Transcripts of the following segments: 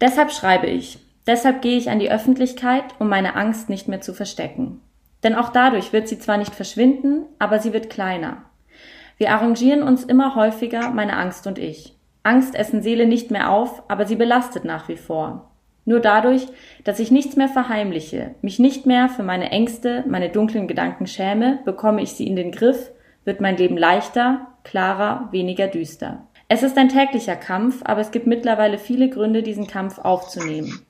Deshalb schreibe ich. Deshalb gehe ich an die Öffentlichkeit, um meine Angst nicht mehr zu verstecken. Denn auch dadurch wird sie zwar nicht verschwinden, aber sie wird kleiner. Wir arrangieren uns immer häufiger, meine Angst und ich. Angst essen Seele nicht mehr auf, aber sie belastet nach wie vor. Nur dadurch, dass ich nichts mehr verheimliche, mich nicht mehr für meine Ängste, meine dunklen Gedanken schäme, bekomme ich sie in den Griff, wird mein Leben leichter, klarer, weniger düster. Es ist ein täglicher Kampf, aber es gibt mittlerweile viele Gründe, diesen Kampf aufzunehmen.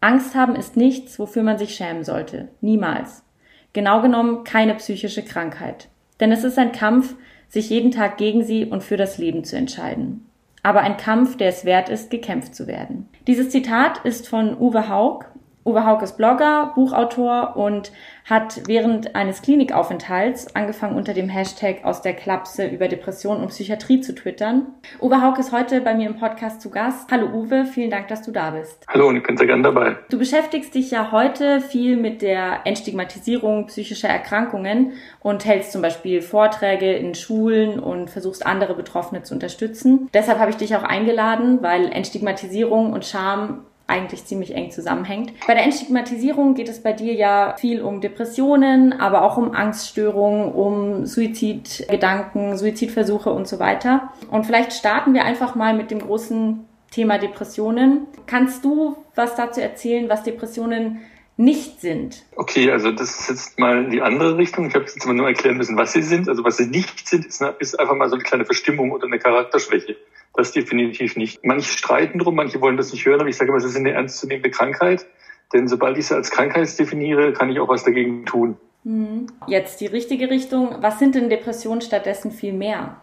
Angst haben ist nichts, wofür man sich schämen sollte. Niemals. Genau genommen keine psychische Krankheit. Denn es ist ein Kampf, sich jeden Tag gegen sie und für das Leben zu entscheiden. Aber ein Kampf, der es wert ist, gekämpft zu werden. Dieses Zitat ist von Uwe Haug. Uwe Haug ist Blogger, Buchautor und hat während eines Klinikaufenthalts angefangen unter dem Hashtag aus der Klapse über Depression und Psychiatrie zu twittern. Uwe Haug ist heute bei mir im Podcast zu Gast. Hallo Uwe, vielen Dank, dass du da bist. Hallo und ich bin sehr gerne dabei. Du beschäftigst dich ja heute viel mit der Entstigmatisierung psychischer Erkrankungen und hältst zum Beispiel Vorträge in Schulen und versuchst andere Betroffene zu unterstützen. Deshalb habe ich dich auch eingeladen, weil Entstigmatisierung und Scham eigentlich ziemlich eng zusammenhängt. Bei der Entstigmatisierung geht es bei dir ja viel um Depressionen, aber auch um Angststörungen, um Suizidgedanken, Suizidversuche und so weiter. Und vielleicht starten wir einfach mal mit dem großen Thema Depressionen. Kannst du was dazu erzählen, was Depressionen nicht sind. Okay, also das ist jetzt mal die andere Richtung. Ich habe jetzt mal nur erklären müssen, was sie sind. Also was sie nicht sind, ist, ist einfach mal so eine kleine Verstimmung oder eine Charakterschwäche. Das definitiv nicht. Manche streiten drum, manche wollen das nicht hören, aber ich sage immer, es ist eine ernstzunehmende Krankheit. Denn sobald ich sie als Krankheit definiere, kann ich auch was dagegen tun. Mhm. Jetzt die richtige Richtung. Was sind denn Depressionen stattdessen viel mehr?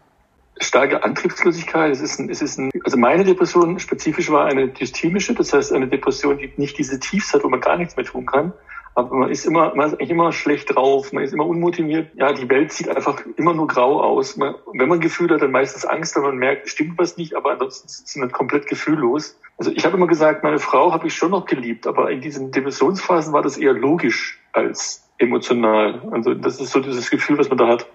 Starke Antriebslosigkeit. Es ist ein, es ist ein, also meine Depression spezifisch war eine dystemische, das heißt eine Depression, die nicht diese Tiefs hat, wo man gar nichts mehr tun kann. Aber man ist immer, man ist eigentlich immer schlecht drauf, man ist immer unmotiviert. Ja, die Welt sieht einfach immer nur grau aus. Man, wenn man Gefühl hat, dann meistens Angst, wenn man merkt, stimmt was nicht, aber ansonsten ist man komplett gefühllos. Also ich habe immer gesagt, meine Frau habe ich schon noch geliebt, aber in diesen Depressionsphasen war das eher logisch als emotional. Also das ist so dieses Gefühl, was man da hat.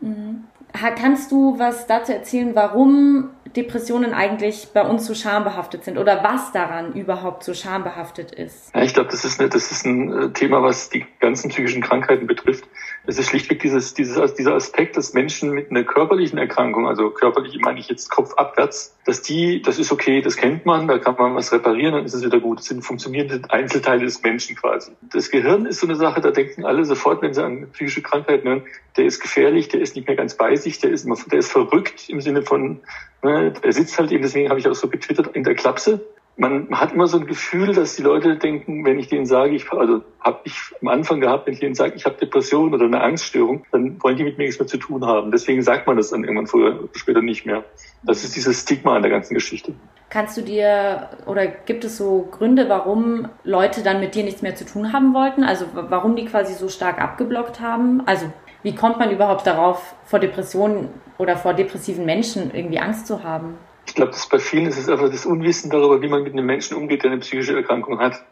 Mhm. Kannst du was dazu erzählen, warum Depressionen eigentlich bei uns so schambehaftet sind oder was daran überhaupt so schambehaftet ist? Ja, ich glaube, das ist, eine, das ist ein äh, Thema, was die ganzen psychischen Krankheiten betrifft. Es ist schlichtweg dieses, dieses, dieser Aspekt, dass Menschen mit einer körperlichen Erkrankung, also körperlich meine ich jetzt Kopf abwärts, dass die, das ist okay, das kennt man, da kann man was reparieren, dann ist es wieder gut. Das sind funktionierende Einzelteile des Menschen quasi. Das Gehirn ist so eine Sache, da denken alle sofort, wenn sie an psychische Krankheiten hören, der ist gefährlich, der ist nicht mehr ganz bei sich, der ist, der ist verrückt im Sinne von, ne, er sitzt halt eben, deswegen habe ich auch so getwittert, in der Klapse man hat immer so ein Gefühl, dass die Leute denken, wenn ich denen sage, ich, also habe ich am Anfang gehabt, wenn ich denen sage, ich habe Depression oder eine Angststörung, dann wollen die mit mir nichts mehr zu tun haben. Deswegen sagt man das dann irgendwann früher oder später nicht mehr. Das ist dieses Stigma an der ganzen Geschichte. Kannst du dir oder gibt es so Gründe, warum Leute dann mit dir nichts mehr zu tun haben wollten? Also warum die quasi so stark abgeblockt haben? Also wie kommt man überhaupt darauf, vor Depressionen oder vor depressiven Menschen irgendwie Angst zu haben? Ich glaube, bei vielen ist es einfach das Unwissen darüber, wie man mit einem Menschen umgeht, der eine psychische Erkrankung hat.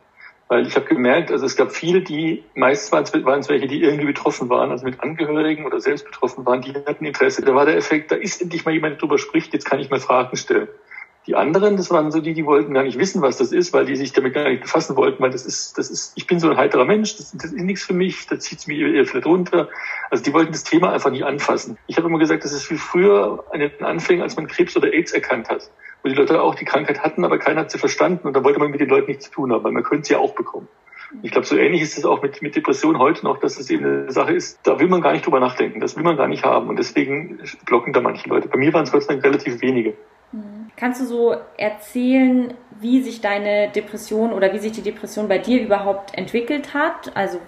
Weil ich habe gemerkt, also es gab viele, die, meist waren es welche, die irgendwie betroffen waren, also mit Angehörigen oder selbst betroffen waren, die hatten Interesse. Da war der Effekt, da ist endlich mal jemand, der drüber spricht, jetzt kann ich mal Fragen stellen. Die anderen, das waren so die, die wollten gar nicht wissen, was das ist, weil die sich damit gar nicht befassen wollten, weil das ist, das ist, ich bin so ein heiterer Mensch, das, das ist nichts für mich, da zieht es mich vielleicht runter. Also die wollten das Thema einfach nicht anfassen. Ich habe immer gesagt, das ist wie früher an den Anfängen, als man Krebs oder AIDS erkannt hat, wo die Leute auch die Krankheit hatten, aber keiner hat sie verstanden und da wollte man mit den Leuten nichts zu tun haben, weil man könnte sie ja auch bekommen. Ich glaube, so ähnlich ist es auch mit, mit Depression heute noch, dass es eben eine Sache ist, da will man gar nicht drüber nachdenken, das will man gar nicht haben und deswegen blocken da manche Leute. Bei mir waren es Dank relativ wenige. Kannst du so erzählen, wie sich deine Depression oder wie sich die Depression bei dir überhaupt entwickelt hat? Also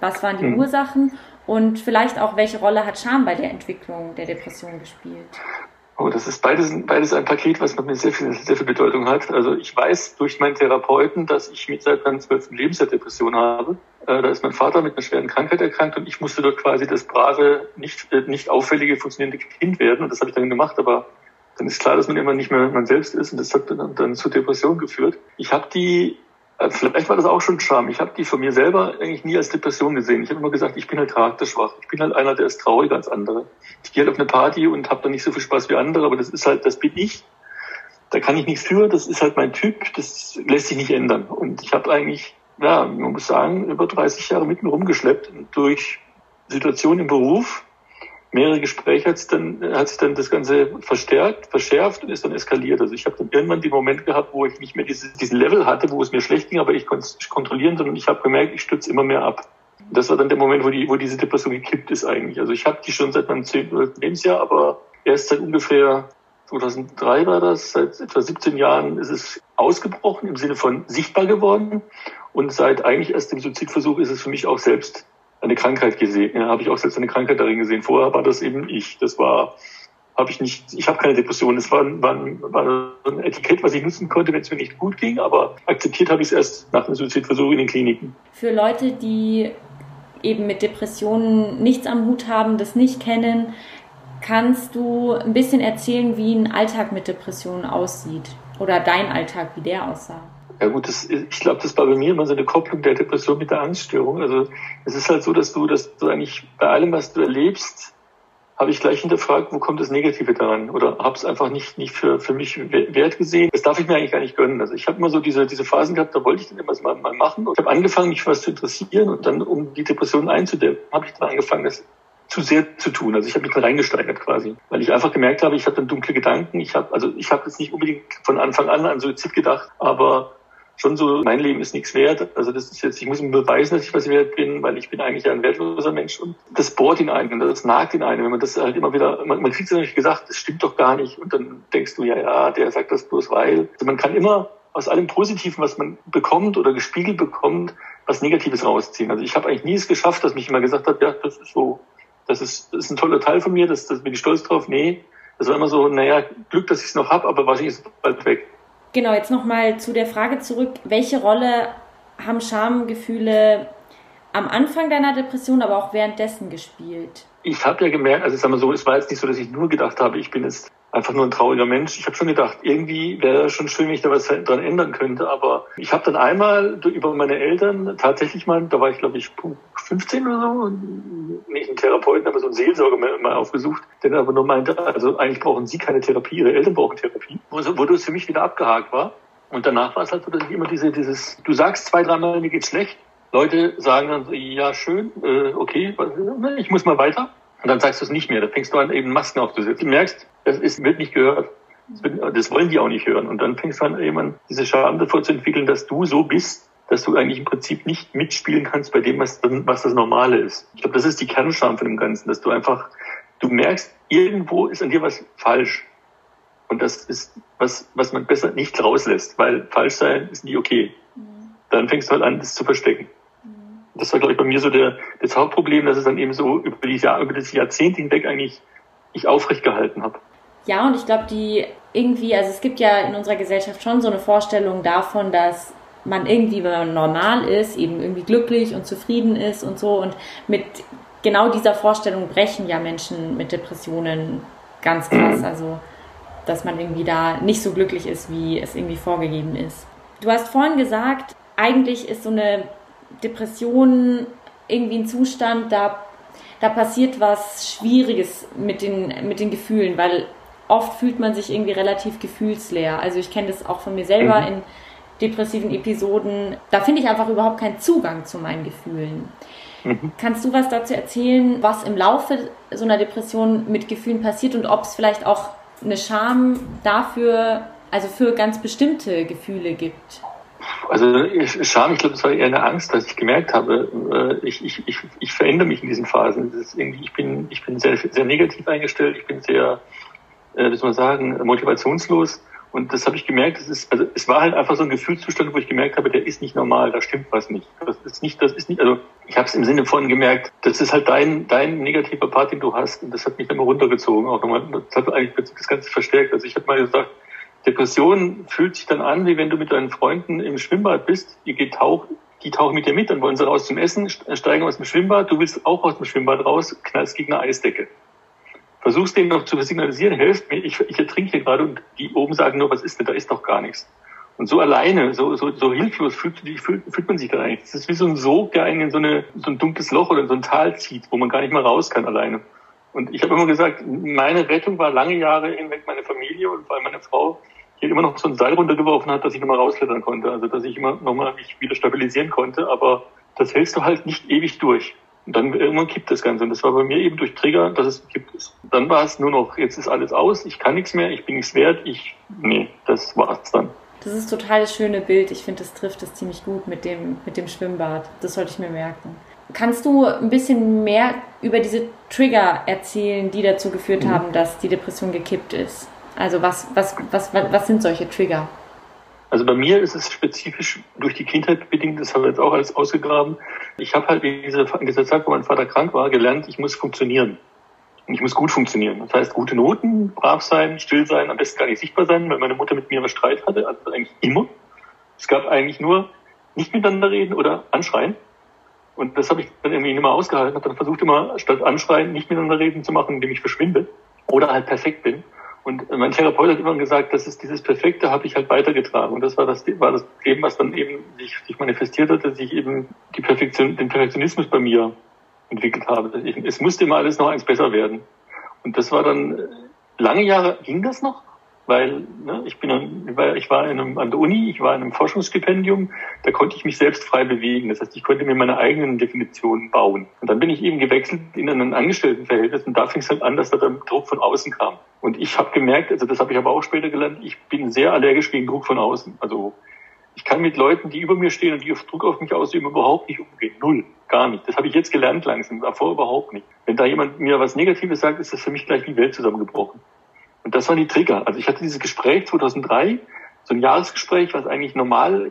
was waren die mhm. Ursachen und vielleicht auch welche Rolle hat Scham bei der Entwicklung der Depression gespielt? Oh, das ist beides, beides ein Paket, was mir sehr viel, sehr viel Bedeutung hat. Also ich weiß durch meinen Therapeuten, dass ich mit seit meinem zwölften Lebensjahr Depression habe. Äh, da ist mein Vater mit einer schweren Krankheit erkrankt und ich musste dort quasi das brave, nicht, äh, nicht auffällige, funktionierende Kind werden. Und das habe ich dann gemacht, aber dann ist klar, dass man immer nicht mehr man selbst ist und das hat dann, dann zu Depression geführt. Ich habe die, äh, vielleicht war das auch schon Scham, ich habe die von mir selber eigentlich nie als Depression gesehen. Ich habe immer gesagt, ich bin halt charakterschwach. Ich bin halt einer, der ist trauriger als andere. Ich gehe halt auf eine Party und habe dann nicht so viel Spaß wie andere, aber das ist halt, das bin ich. da kann ich nichts für, das ist halt mein Typ, das lässt sich nicht ändern. Und ich habe eigentlich, ja, man muss sagen, über 30 Jahre mit mir rumgeschleppt durch Situationen im Beruf, mehrere Gespräche hat, dann, hat sich dann das Ganze verstärkt, verschärft und ist dann eskaliert. Also ich habe dann irgendwann den Moment gehabt, wo ich nicht mehr dieses, diesen Level hatte, wo es mir schlecht ging, aber ich konnte es kontrollieren, sondern ich habe gemerkt, ich stürze immer mehr ab. Das war dann der Moment, wo, die, wo diese Depression gekippt ist eigentlich. Also ich habe die schon seit meinem 10. Lebensjahr, aber erst seit ungefähr 2003 war das, seit etwa 17 Jahren ist es ausgebrochen, im Sinne von sichtbar geworden. Und seit eigentlich erst dem Suizidversuch ist es für mich auch selbst eine Krankheit gesehen. Ja, habe ich auch selbst eine Krankheit darin gesehen. Vorher war das eben ich. Das war, habe ich nicht, ich habe keine Depression. Es war, war, war ein Etikett, was ich nutzen konnte, wenn es mir nicht gut ging, aber akzeptiert habe ich es erst nach dem Suizidversuch in den Kliniken. Für Leute, die eben mit Depressionen nichts am Hut haben, das nicht kennen, kannst du ein bisschen erzählen, wie ein Alltag mit Depressionen aussieht? Oder dein Alltag, wie der aussah? Ja gut, das, ich glaube, das war bei mir immer so eine Kopplung der Depression mit der Angststörung. Also es ist halt so, dass du, dass du eigentlich bei allem, was du erlebst, habe ich gleich hinterfragt, wo kommt das Negative daran? Oder habe es einfach nicht, nicht für, für mich wert gesehen. Das darf ich mir eigentlich gar nicht gönnen. Also ich habe immer so diese, diese Phasen gehabt, da wollte ich dann immer mal, mal machen. Und ich habe angefangen, mich für was zu interessieren und dann, um die Depression einzudämmen, habe ich dann angefangen, das zu sehr zu tun. Also ich habe mich da reingesteigert quasi, weil ich einfach gemerkt habe, ich habe dann dunkle Gedanken. Ich habe also ich habe jetzt nicht unbedingt von Anfang an an Suizid gedacht, aber schon so, mein Leben ist nichts wert. Also das ist jetzt, ich muss mir beweisen, dass ich was wert bin, weil ich bin eigentlich ein wertloser Mensch und das bohrt in einen, das nagt in einen. Wenn man das halt immer wieder, man, man kriegt es natürlich gesagt, das stimmt doch gar nicht und dann denkst du, ja, ja, der sagt das bloß weil. Also man kann immer aus allem Positiven, was man bekommt oder gespiegelt bekommt, was Negatives rausziehen. Also ich habe eigentlich nie es geschafft, dass mich immer gesagt hat, ja, das ist so, das ist, das ist ein toller Teil von mir, das, das bin ich stolz drauf. Nee, das war immer so, naja, Glück, dass ich es noch hab, aber wahrscheinlich ist es bald weg. Genau, jetzt nochmal zu der Frage zurück. Welche Rolle haben Schamgefühle am Anfang deiner Depression, aber auch währenddessen gespielt? Ich habe ja gemerkt, also sagen wir so, es war jetzt nicht so, dass ich nur gedacht habe, ich bin jetzt einfach nur ein trauriger Mensch. Ich habe schon gedacht, irgendwie wäre es schon schön, wenn ich da was dran ändern könnte. Aber ich habe dann einmal über meine Eltern tatsächlich mal, da war ich glaube ich 15 oder so, nicht einen Therapeuten, aber so einen Seelsorger mal aufgesucht, der aber nur meinte, also eigentlich brauchen sie keine Therapie, ihre Eltern brauchen Therapie. Wo das für mich wieder abgehakt war. Und danach war es halt so, dass ich immer diese, dieses, du sagst zwei, dreimal, mir geht's schlecht. Leute sagen dann so, ja, schön, äh, okay, ich muss mal weiter. Und dann sagst du es nicht mehr. Da fängst du an, eben Masken aufzusetzen. Du merkst, das ist, wird nicht gehört. Das, wollen die auch nicht hören. Und dann fängst du an, eben an, diese Scham davor zu entwickeln, dass du so bist, dass du eigentlich im Prinzip nicht mitspielen kannst bei dem, was, was das Normale ist. Ich glaube, das ist die Kernscham von dem Ganzen, dass du einfach, du merkst, irgendwo ist an dir was falsch. Und das ist was, was man besser nicht rauslässt, weil falsch sein ist nie okay. Mhm. Dann fängst du halt an, das zu verstecken das war, glaube ich, bei mir so der, das Hauptproblem, dass es dann eben so über, die Jahr, über das Jahrzehnt hinweg eigentlich ich aufrecht gehalten habe. Ja, und ich glaube, die irgendwie, also es gibt ja in unserer Gesellschaft schon so eine Vorstellung davon, dass man irgendwie, wenn man normal ist, eben irgendwie glücklich und zufrieden ist und so. Und mit genau dieser Vorstellung brechen ja Menschen mit Depressionen ganz krass. Also, dass man irgendwie da nicht so glücklich ist, wie es irgendwie vorgegeben ist. Du hast vorhin gesagt, eigentlich ist so eine Depressionen irgendwie ein Zustand, da, da passiert was Schwieriges mit den, mit den Gefühlen, weil oft fühlt man sich irgendwie relativ gefühlsleer. Also ich kenne das auch von mir selber mhm. in depressiven Episoden. Da finde ich einfach überhaupt keinen Zugang zu meinen Gefühlen. Mhm. Kannst du was dazu erzählen, was im Laufe so einer Depression mit Gefühlen passiert und ob es vielleicht auch eine Scham dafür, also für ganz bestimmte Gefühle gibt? Also Scham, ich glaube, das war eher eine Angst, dass ich gemerkt habe, äh, ich, ich, ich, ich verändere mich in diesen Phasen. Ich bin, ich bin sehr, sehr negativ eingestellt, ich bin sehr, äh, wie soll man sagen, motivationslos. Und das habe ich gemerkt, das ist, also es war halt einfach so ein Gefühlszustand, wo ich gemerkt habe, der ist nicht normal, da stimmt was nicht. Das ist nicht, das ist nicht, also ich habe es im Sinne von gemerkt, das ist halt dein, dein negativer Part, den du hast. Und das hat mich dann mal runtergezogen, auch nochmal, das hat eigentlich das Ganze verstärkt. Also ich habe mal gesagt, Depression fühlt sich dann an, wie wenn du mit deinen Freunden im Schwimmbad bist, ihr geht tauchen, die tauchen mit dir mit, dann wollen sie raus zum Essen, steigen aus dem Schwimmbad, du willst auch aus dem Schwimmbad raus, knallst gegen eine Eisdecke. Versuchst denen noch zu signalisieren, helft mir, ich, ich ertrinke hier gerade und die oben sagen nur, was ist denn, da ist doch gar nichts. Und so alleine, so, so, so hilflos fühlt, fühlt, fühlt man sich dann eigentlich. Das ist wie so ein Sog, der einen in so, eine, so ein dunkles Loch oder in so ein Tal zieht, wo man gar nicht mehr raus kann alleine. Und ich habe immer gesagt, meine Rettung war lange Jahre hinweg meine Familie und vor allem meine Frau, hier immer noch so ein Seil runtergeworfen hat, dass ich nochmal rausklettern konnte. Also dass ich immer nochmal mich wieder stabilisieren konnte. Aber das hältst du halt nicht ewig durch. Und dann irgendwann kippt das Ganze. Und das war bei mir eben durch Trigger, dass es gekippt ist. Dann war es nur noch, jetzt ist alles aus, ich kann nichts mehr, ich bin nichts wert, ich, nee, das war's dann. Das ist total das schöne Bild. Ich finde, das trifft es ziemlich gut mit dem, mit dem Schwimmbad. Das sollte ich mir merken. Kannst du ein bisschen mehr über diese Trigger erzählen, die dazu geführt mhm. haben, dass die Depression gekippt ist? Also was, was, was, was, sind solche Trigger? Also bei mir ist es spezifisch durch die Kindheit bedingt, das haben wir jetzt auch alles ausgegraben. Ich habe halt in dieser, in dieser Zeit, wo mein Vater krank war, gelernt, ich muss funktionieren. Und ich muss gut funktionieren. Das heißt, gute Noten, brav sein, still sein, am besten gar nicht sichtbar sein, weil meine Mutter mit mir was Streit hatte, also eigentlich immer. Es gab eigentlich nur nicht miteinander reden oder anschreien. Und das habe ich dann irgendwie immer ausgehalten, habe dann versucht immer statt anschreien nicht miteinander reden zu machen, indem ich verschwinde oder halt perfekt bin. Und mein Therapeut hat immer gesagt, das ist dieses Perfekte habe ich halt weitergetragen. Und das war das, war das Leben, was dann eben sich, sich manifestiert hat, dass ich eben die Perfektion, den Perfektionismus bei mir entwickelt habe. Ich, es musste immer alles noch eins besser werden. Und das war dann, äh, lange Jahre ging das noch, weil ne, ich bin, ich war in einem, an der Uni, ich war in einem Forschungsstipendium, da konnte ich mich selbst frei bewegen. Das heißt, ich konnte mir meine eigenen Definitionen bauen. Und dann bin ich eben gewechselt in ein Angestelltenverhältnis und da fing es halt an, dass da der Druck von außen kam. Und ich habe gemerkt, also das habe ich aber auch später gelernt, ich bin sehr allergisch gegen Druck von außen. Also ich kann mit Leuten, die über mir stehen und die auf Druck auf mich ausüben, überhaupt nicht umgehen. Null. Gar nicht. Das habe ich jetzt gelernt langsam, davor überhaupt nicht. Wenn da jemand mir was Negatives sagt, ist das für mich gleich wie Welt zusammengebrochen. Und das waren die Trigger. Also ich hatte dieses Gespräch 2003, so ein Jahresgespräch, was eigentlich normal,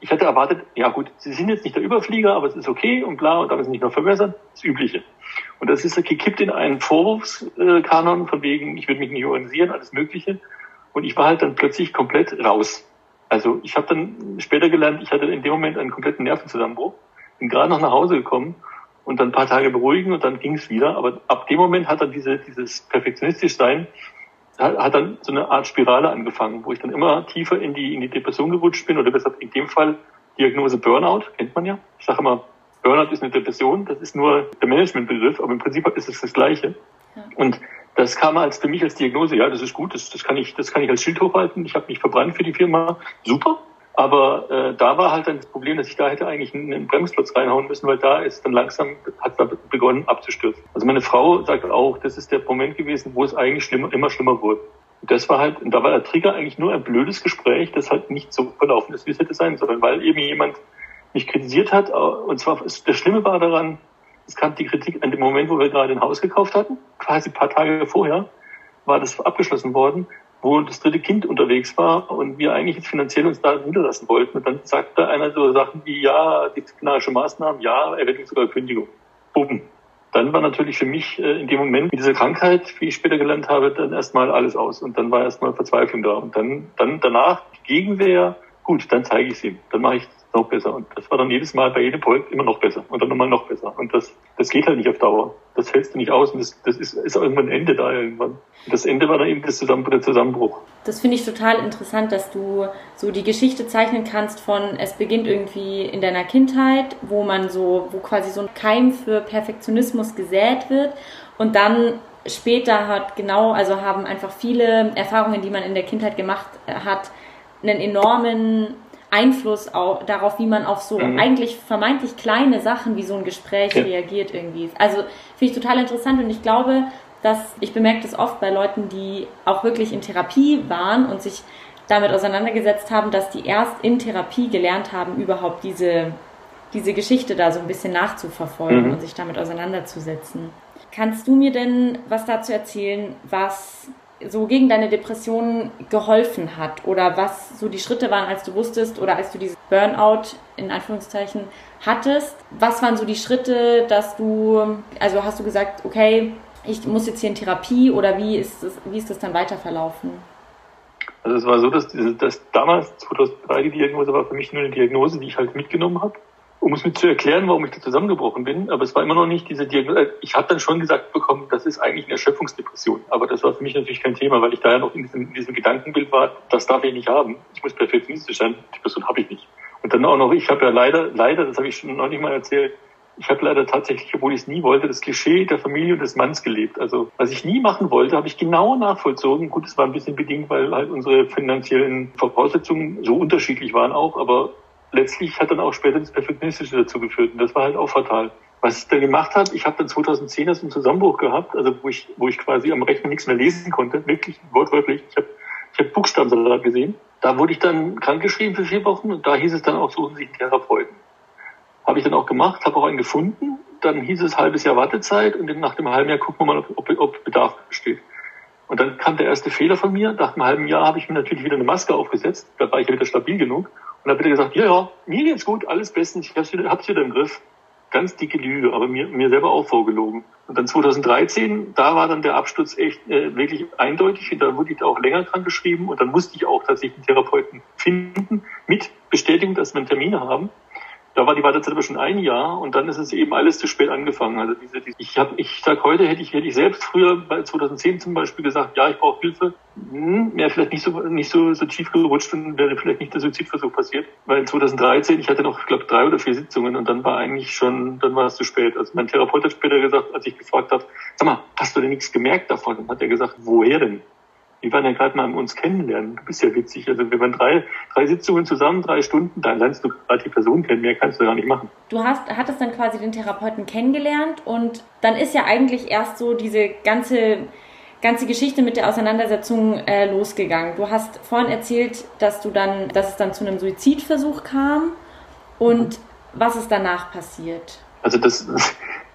ich hatte erwartet, ja gut, Sie sind jetzt nicht der Überflieger, aber es ist okay und bla, und darf es nicht noch verbessern, das Übliche. Und das ist gekippt in einen Vorwurfskanon von wegen, ich würde mich nicht organisieren, alles Mögliche. Und ich war halt dann plötzlich komplett raus. Also ich habe dann später gelernt, ich hatte in dem Moment einen kompletten Nervenzusammenbruch, bin gerade noch nach Hause gekommen und dann ein paar Tage beruhigen und dann ging es wieder. Aber ab dem Moment hat dann diese, dieses perfektionistisch Sein hat dann so eine Art Spirale angefangen, wo ich dann immer tiefer in die, in die Depression gerutscht bin oder deshalb in dem Fall Diagnose Burnout, kennt man ja. Ich sage immer, Burnout ist eine Depression, das ist nur der Managementbegriff, aber im Prinzip ist es das Gleiche. Ja. Und das kam als für mich als Diagnose, ja, das ist gut, das, das kann ich, das kann ich als Schild hochhalten. Ich habe mich verbrannt für die Firma, super. Aber äh, da war halt dann das Problem, dass ich da hätte eigentlich einen, Bremsklotz reinhauen müssen, weil da ist dann langsam, hat da begonnen abzustürzen. Also meine Frau sagt auch, das ist der Moment gewesen, wo es eigentlich schlimmer, immer schlimmer wurde. Und das war halt, und da war der Trigger eigentlich nur ein blödes Gespräch, das halt nicht so verlaufen ist, wie es hätte sein sollen, weil eben jemand mich kritisiert hat. Und zwar, das Schlimme war daran, es kam die Kritik an dem Moment, wo wir gerade ein Haus gekauft hatten, quasi ein paar Tage vorher, war das abgeschlossen worden wo das dritte Kind unterwegs war und wir eigentlich jetzt finanziell uns da niederlassen wollten. Und dann sagte einer so Sachen wie, ja, disziplinarische Maßnahmen, ja, eventuell sogar Kündigung. Bumm. Dann war natürlich für mich äh, in dem Moment mit dieser Krankheit, wie ich später gelernt habe, dann erstmal alles aus. Und dann war erstmal Verzweiflung da. Und dann, dann danach Gegenwehr, gut, dann zeige ich es ihm. Dann mache ich noch besser. Und das war dann jedes Mal bei jedem Projekt immer noch besser und dann nochmal noch besser. Und das, das geht halt nicht auf Dauer. Das hältst du nicht aus und das, das ist, ist irgendwann ein Ende da irgendwann. Und das Ende war dann eben das Zusammen der Zusammenbruch. Das finde ich total interessant, dass du so die Geschichte zeichnen kannst von, es beginnt irgendwie in deiner Kindheit, wo man so, wo quasi so ein Keim für Perfektionismus gesät wird und dann später hat genau, also haben einfach viele Erfahrungen, die man in der Kindheit gemacht hat, einen enormen Einfluss auf, darauf, wie man auf so mhm. eigentlich vermeintlich kleine Sachen wie so ein Gespräch ja. reagiert irgendwie. Also finde ich total interessant und ich glaube, dass ich bemerke das oft bei Leuten, die auch wirklich in Therapie waren und sich damit auseinandergesetzt haben, dass die erst in Therapie gelernt haben, überhaupt diese, diese Geschichte da so ein bisschen nachzuverfolgen mhm. und sich damit auseinanderzusetzen. Kannst du mir denn was dazu erzählen, was so gegen deine Depression geholfen hat oder was so die Schritte waren, als du wusstest oder als du dieses Burnout in Anführungszeichen hattest. Was waren so die Schritte, dass du, also hast du gesagt, okay, ich muss jetzt hier in Therapie oder wie ist das, wie ist das dann weiter verlaufen? Also es war so, dass, dass damals 2003 die Diagnose war für mich nur eine Diagnose, die ich halt mitgenommen habe um es mir zu erklären, warum ich da zusammengebrochen bin, aber es war immer noch nicht diese Diagnose. Äh, ich habe dann schon gesagt bekommen, das ist eigentlich eine Erschöpfungsdepression, aber das war für mich natürlich kein Thema, weil ich da ja noch in diesem, in diesem Gedankenbild war, das darf ich nicht haben. Ich muss perfektionistisch sein, die Person habe ich nicht. Und dann auch noch, ich habe ja leider, leider, das habe ich schon noch nicht mal erzählt, ich habe leider tatsächlich, obwohl ich es nie wollte, das Klischee der Familie und des Manns gelebt. Also was ich nie machen wollte, habe ich genau nachvollzogen. Gut, es war ein bisschen bedingt, weil halt unsere finanziellen Voraussetzungen so unterschiedlich waren auch, aber letztlich hat dann auch später das Perfektionistische dazu geführt und das war halt auch fatal. Was ich dann gemacht habe, ich habe dann 2010 erst einen Zusammenbruch gehabt, also wo ich, wo ich quasi am Rechner nichts mehr lesen konnte, wirklich wortwörtlich. Ich habe ich hab Buchstabensalat gesehen. Da wurde ich dann krankgeschrieben für vier Wochen und da hieß es dann auch, suchen Sie einen Therapeuten. Habe ich dann auch gemacht, habe auch einen gefunden. Dann hieß es halbes Jahr Wartezeit und nach dem halben Jahr gucken wir mal, ob, ob Bedarf besteht. Und dann kam der erste Fehler von mir. Nach einem halben Jahr habe ich mir natürlich wieder eine Maske aufgesetzt. Da war ich ja wieder stabil genug. Und habe wieder gesagt, ja, ja, mir geht's gut, alles bestens, ich hab's wieder, hab's wieder im Griff. Ganz dicke Lüge, aber mir, mir selber auch vorgelogen. Und dann 2013, da war dann der Absturz echt äh, wirklich eindeutig. Und da wurde ich auch länger krank geschrieben. Und dann musste ich auch tatsächlich einen Therapeuten finden, mit Bestätigung, dass wir einen Termin haben. Da war die Wartezeit aber schon ein Jahr und dann ist es eben alles zu spät angefangen. Also diese, diese ich habe, ich sag heute hätte ich hätte ich selbst früher bei 2010 zum Beispiel gesagt, ja, ich brauche Hilfe. Hm, wäre vielleicht nicht so nicht so so tief gerutscht und wäre vielleicht nicht der Suizidversuch passiert. Weil 2013 ich hatte noch, glaube, drei oder vier Sitzungen und dann war eigentlich schon, dann war es zu spät. Also mein Therapeut hat später gesagt, als ich gefragt habe, sag mal, hast du denn nichts gemerkt davon? Und hat er gesagt, woher denn? Wir waren ja gerade mal uns kennenlernen. Du bist ja witzig. Also wir waren drei, drei Sitzungen zusammen, drei Stunden, dann lernst du gerade die Person kennen. Mehr kannst du gar nicht machen. Du hast, hattest dann quasi den Therapeuten kennengelernt und dann ist ja eigentlich erst so diese ganze ganze Geschichte mit der Auseinandersetzung äh, losgegangen. Du hast vorhin erzählt, dass du dann, dass es dann zu einem Suizidversuch kam und was ist danach passiert? Also das,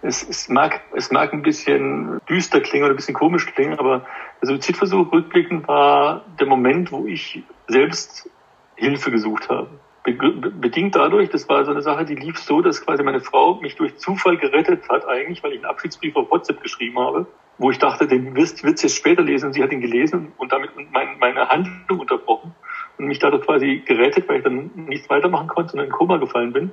es, es, mag, es mag ein bisschen düster klingen oder ein bisschen komisch klingen, aber der Suizidversuch rückblickend war der Moment, wo ich selbst Hilfe gesucht habe. Bedingt dadurch, das war so eine Sache, die lief so, dass quasi meine Frau mich durch Zufall gerettet hat, eigentlich, weil ich einen Abschiedsbrief auf WhatsApp geschrieben habe, wo ich dachte, den wirst, du jetzt später lesen. Und sie hat ihn gelesen und damit mein, meine Handlung unterbrochen und mich dadurch quasi gerettet, weil ich dann nichts weitermachen konnte und in Koma gefallen bin.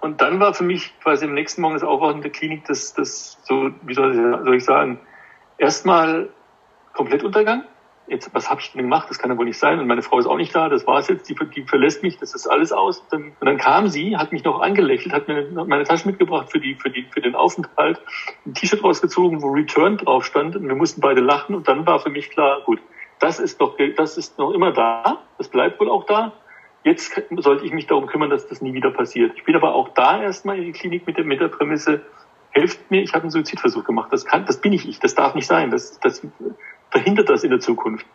Und dann war für mich quasi im nächsten Morgen das Aufwachen der Klinik das, das so, wie soll ich, sagen, erstmal Komplettuntergang. Jetzt, was habe ich denn gemacht? Das kann ja wohl nicht sein. Und meine Frau ist auch nicht da. Das war es jetzt. Die, die verlässt mich. Das ist alles aus. Und dann, und dann kam sie, hat mich noch angelächelt, hat mir meine Tasche mitgebracht für die, für die, für den Aufenthalt, ein T-Shirt rausgezogen, wo Return drauf stand. Und wir mussten beide lachen. Und dann war für mich klar, gut, das ist doch, das ist noch immer da. Das bleibt wohl auch da. Jetzt sollte ich mich darum kümmern, dass das nie wieder passiert. Ich bin aber auch da erstmal in die Klinik mit der, mit der Prämisse, helft mir, ich habe einen Suizidversuch gemacht. Das kann, das bin ich das darf nicht sein. Das, das verhindert das in der Zukunft.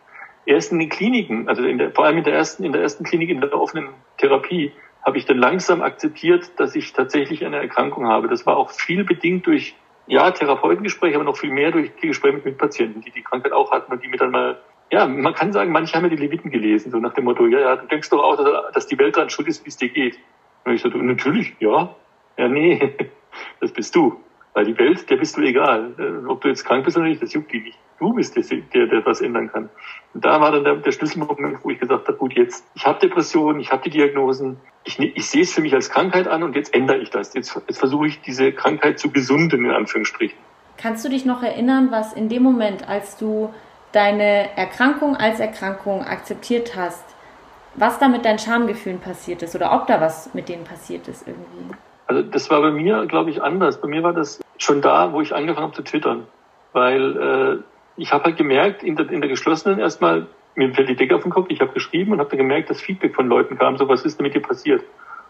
Erst in den Kliniken, also in der, vor allem in der ersten, in der ersten Klinik in der offenen Therapie, habe ich dann langsam akzeptiert, dass ich tatsächlich eine Erkrankung habe. Das war auch viel bedingt durch ja, Therapeutengespräche, aber noch viel mehr durch die Gespräche mit Patienten, die die Krankheit auch hatten und die mir dann mal ja, man kann sagen, manche haben ja die Leviten gelesen, so nach dem Motto, ja, ja, du denkst doch auch, dass die Welt daran schuld ist, wie es dir geht. Und ich so, natürlich, ja. Ja, nee, das bist du. Weil die Welt, der bist du egal. Äh, ob du jetzt krank bist oder nicht, das juckt die nicht. Du bist der, der, der was ändern kann. Und da war dann der, der Schlüsselmoment, wo ich gesagt habe, gut, jetzt, ich habe Depressionen, ich habe die Diagnosen, ich, ich sehe es für mich als Krankheit an und jetzt ändere ich das. Jetzt, jetzt versuche ich diese Krankheit zu gesunden, in Anführungsstrichen. Kannst du dich noch erinnern, was in dem Moment, als du deine Erkrankung als Erkrankung akzeptiert hast, was da mit deinen Schamgefühlen passiert ist oder ob da was mit denen passiert ist irgendwie. Also das war bei mir, glaube ich, anders. Bei mir war das schon da, wo ich angefangen habe zu twittern. Weil äh, ich habe halt gemerkt, in der, in der geschlossenen erstmal, mir fällt die Decke auf den Kopf, ich habe geschrieben und habe dann gemerkt, dass Feedback von Leuten kam, so was ist denn mit dir passiert?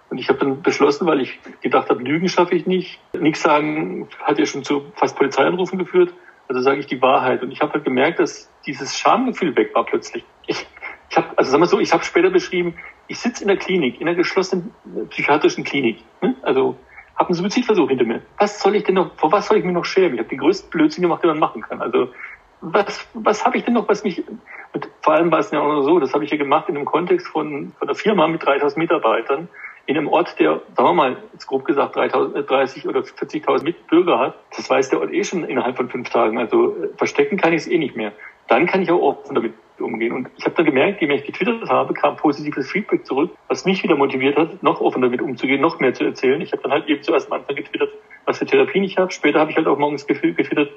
Und ich habe dann beschlossen, weil ich gedacht habe, Lügen schaffe ich nicht. Nichts sagen hat ja schon zu fast Polizeianrufen geführt. Also sage ich die Wahrheit. Und ich habe halt gemerkt, dass dieses Schamgefühl weg war plötzlich. Ich, ich habe, also sagen wir so, ich habe später beschrieben, ich sitze in der Klinik, in einer geschlossenen psychiatrischen Klinik. Ne? Also habe einen Suizidversuch hinter mir. Was soll ich denn noch, vor was soll ich mir noch schämen? Ich habe den größten Blödsinn gemacht, den man machen kann. Also was, was habe ich denn noch, was mich, und vor allem war es ja auch noch so, das habe ich ja gemacht in einem Kontext von, von einer Firma mit 3000 Mitarbeitern, in einem Ort, der, sagen wir mal, jetzt grob gesagt 30, 30 äh, oder 40.000 Mitbürger hat, das weiß der Ort eh schon innerhalb von fünf Tagen. Also äh, verstecken kann ich es eh nicht mehr. Dann kann ich auch offen damit umgehen. Und ich habe dann gemerkt, je mehr ich getwittert habe, kam positives Feedback zurück, was mich wieder motiviert hat, noch offen damit umzugehen, noch mehr zu erzählen. Ich habe dann halt eben zuerst am Anfang getwittert, was für Therapien ich habe. Später habe ich halt auch morgens getwittert,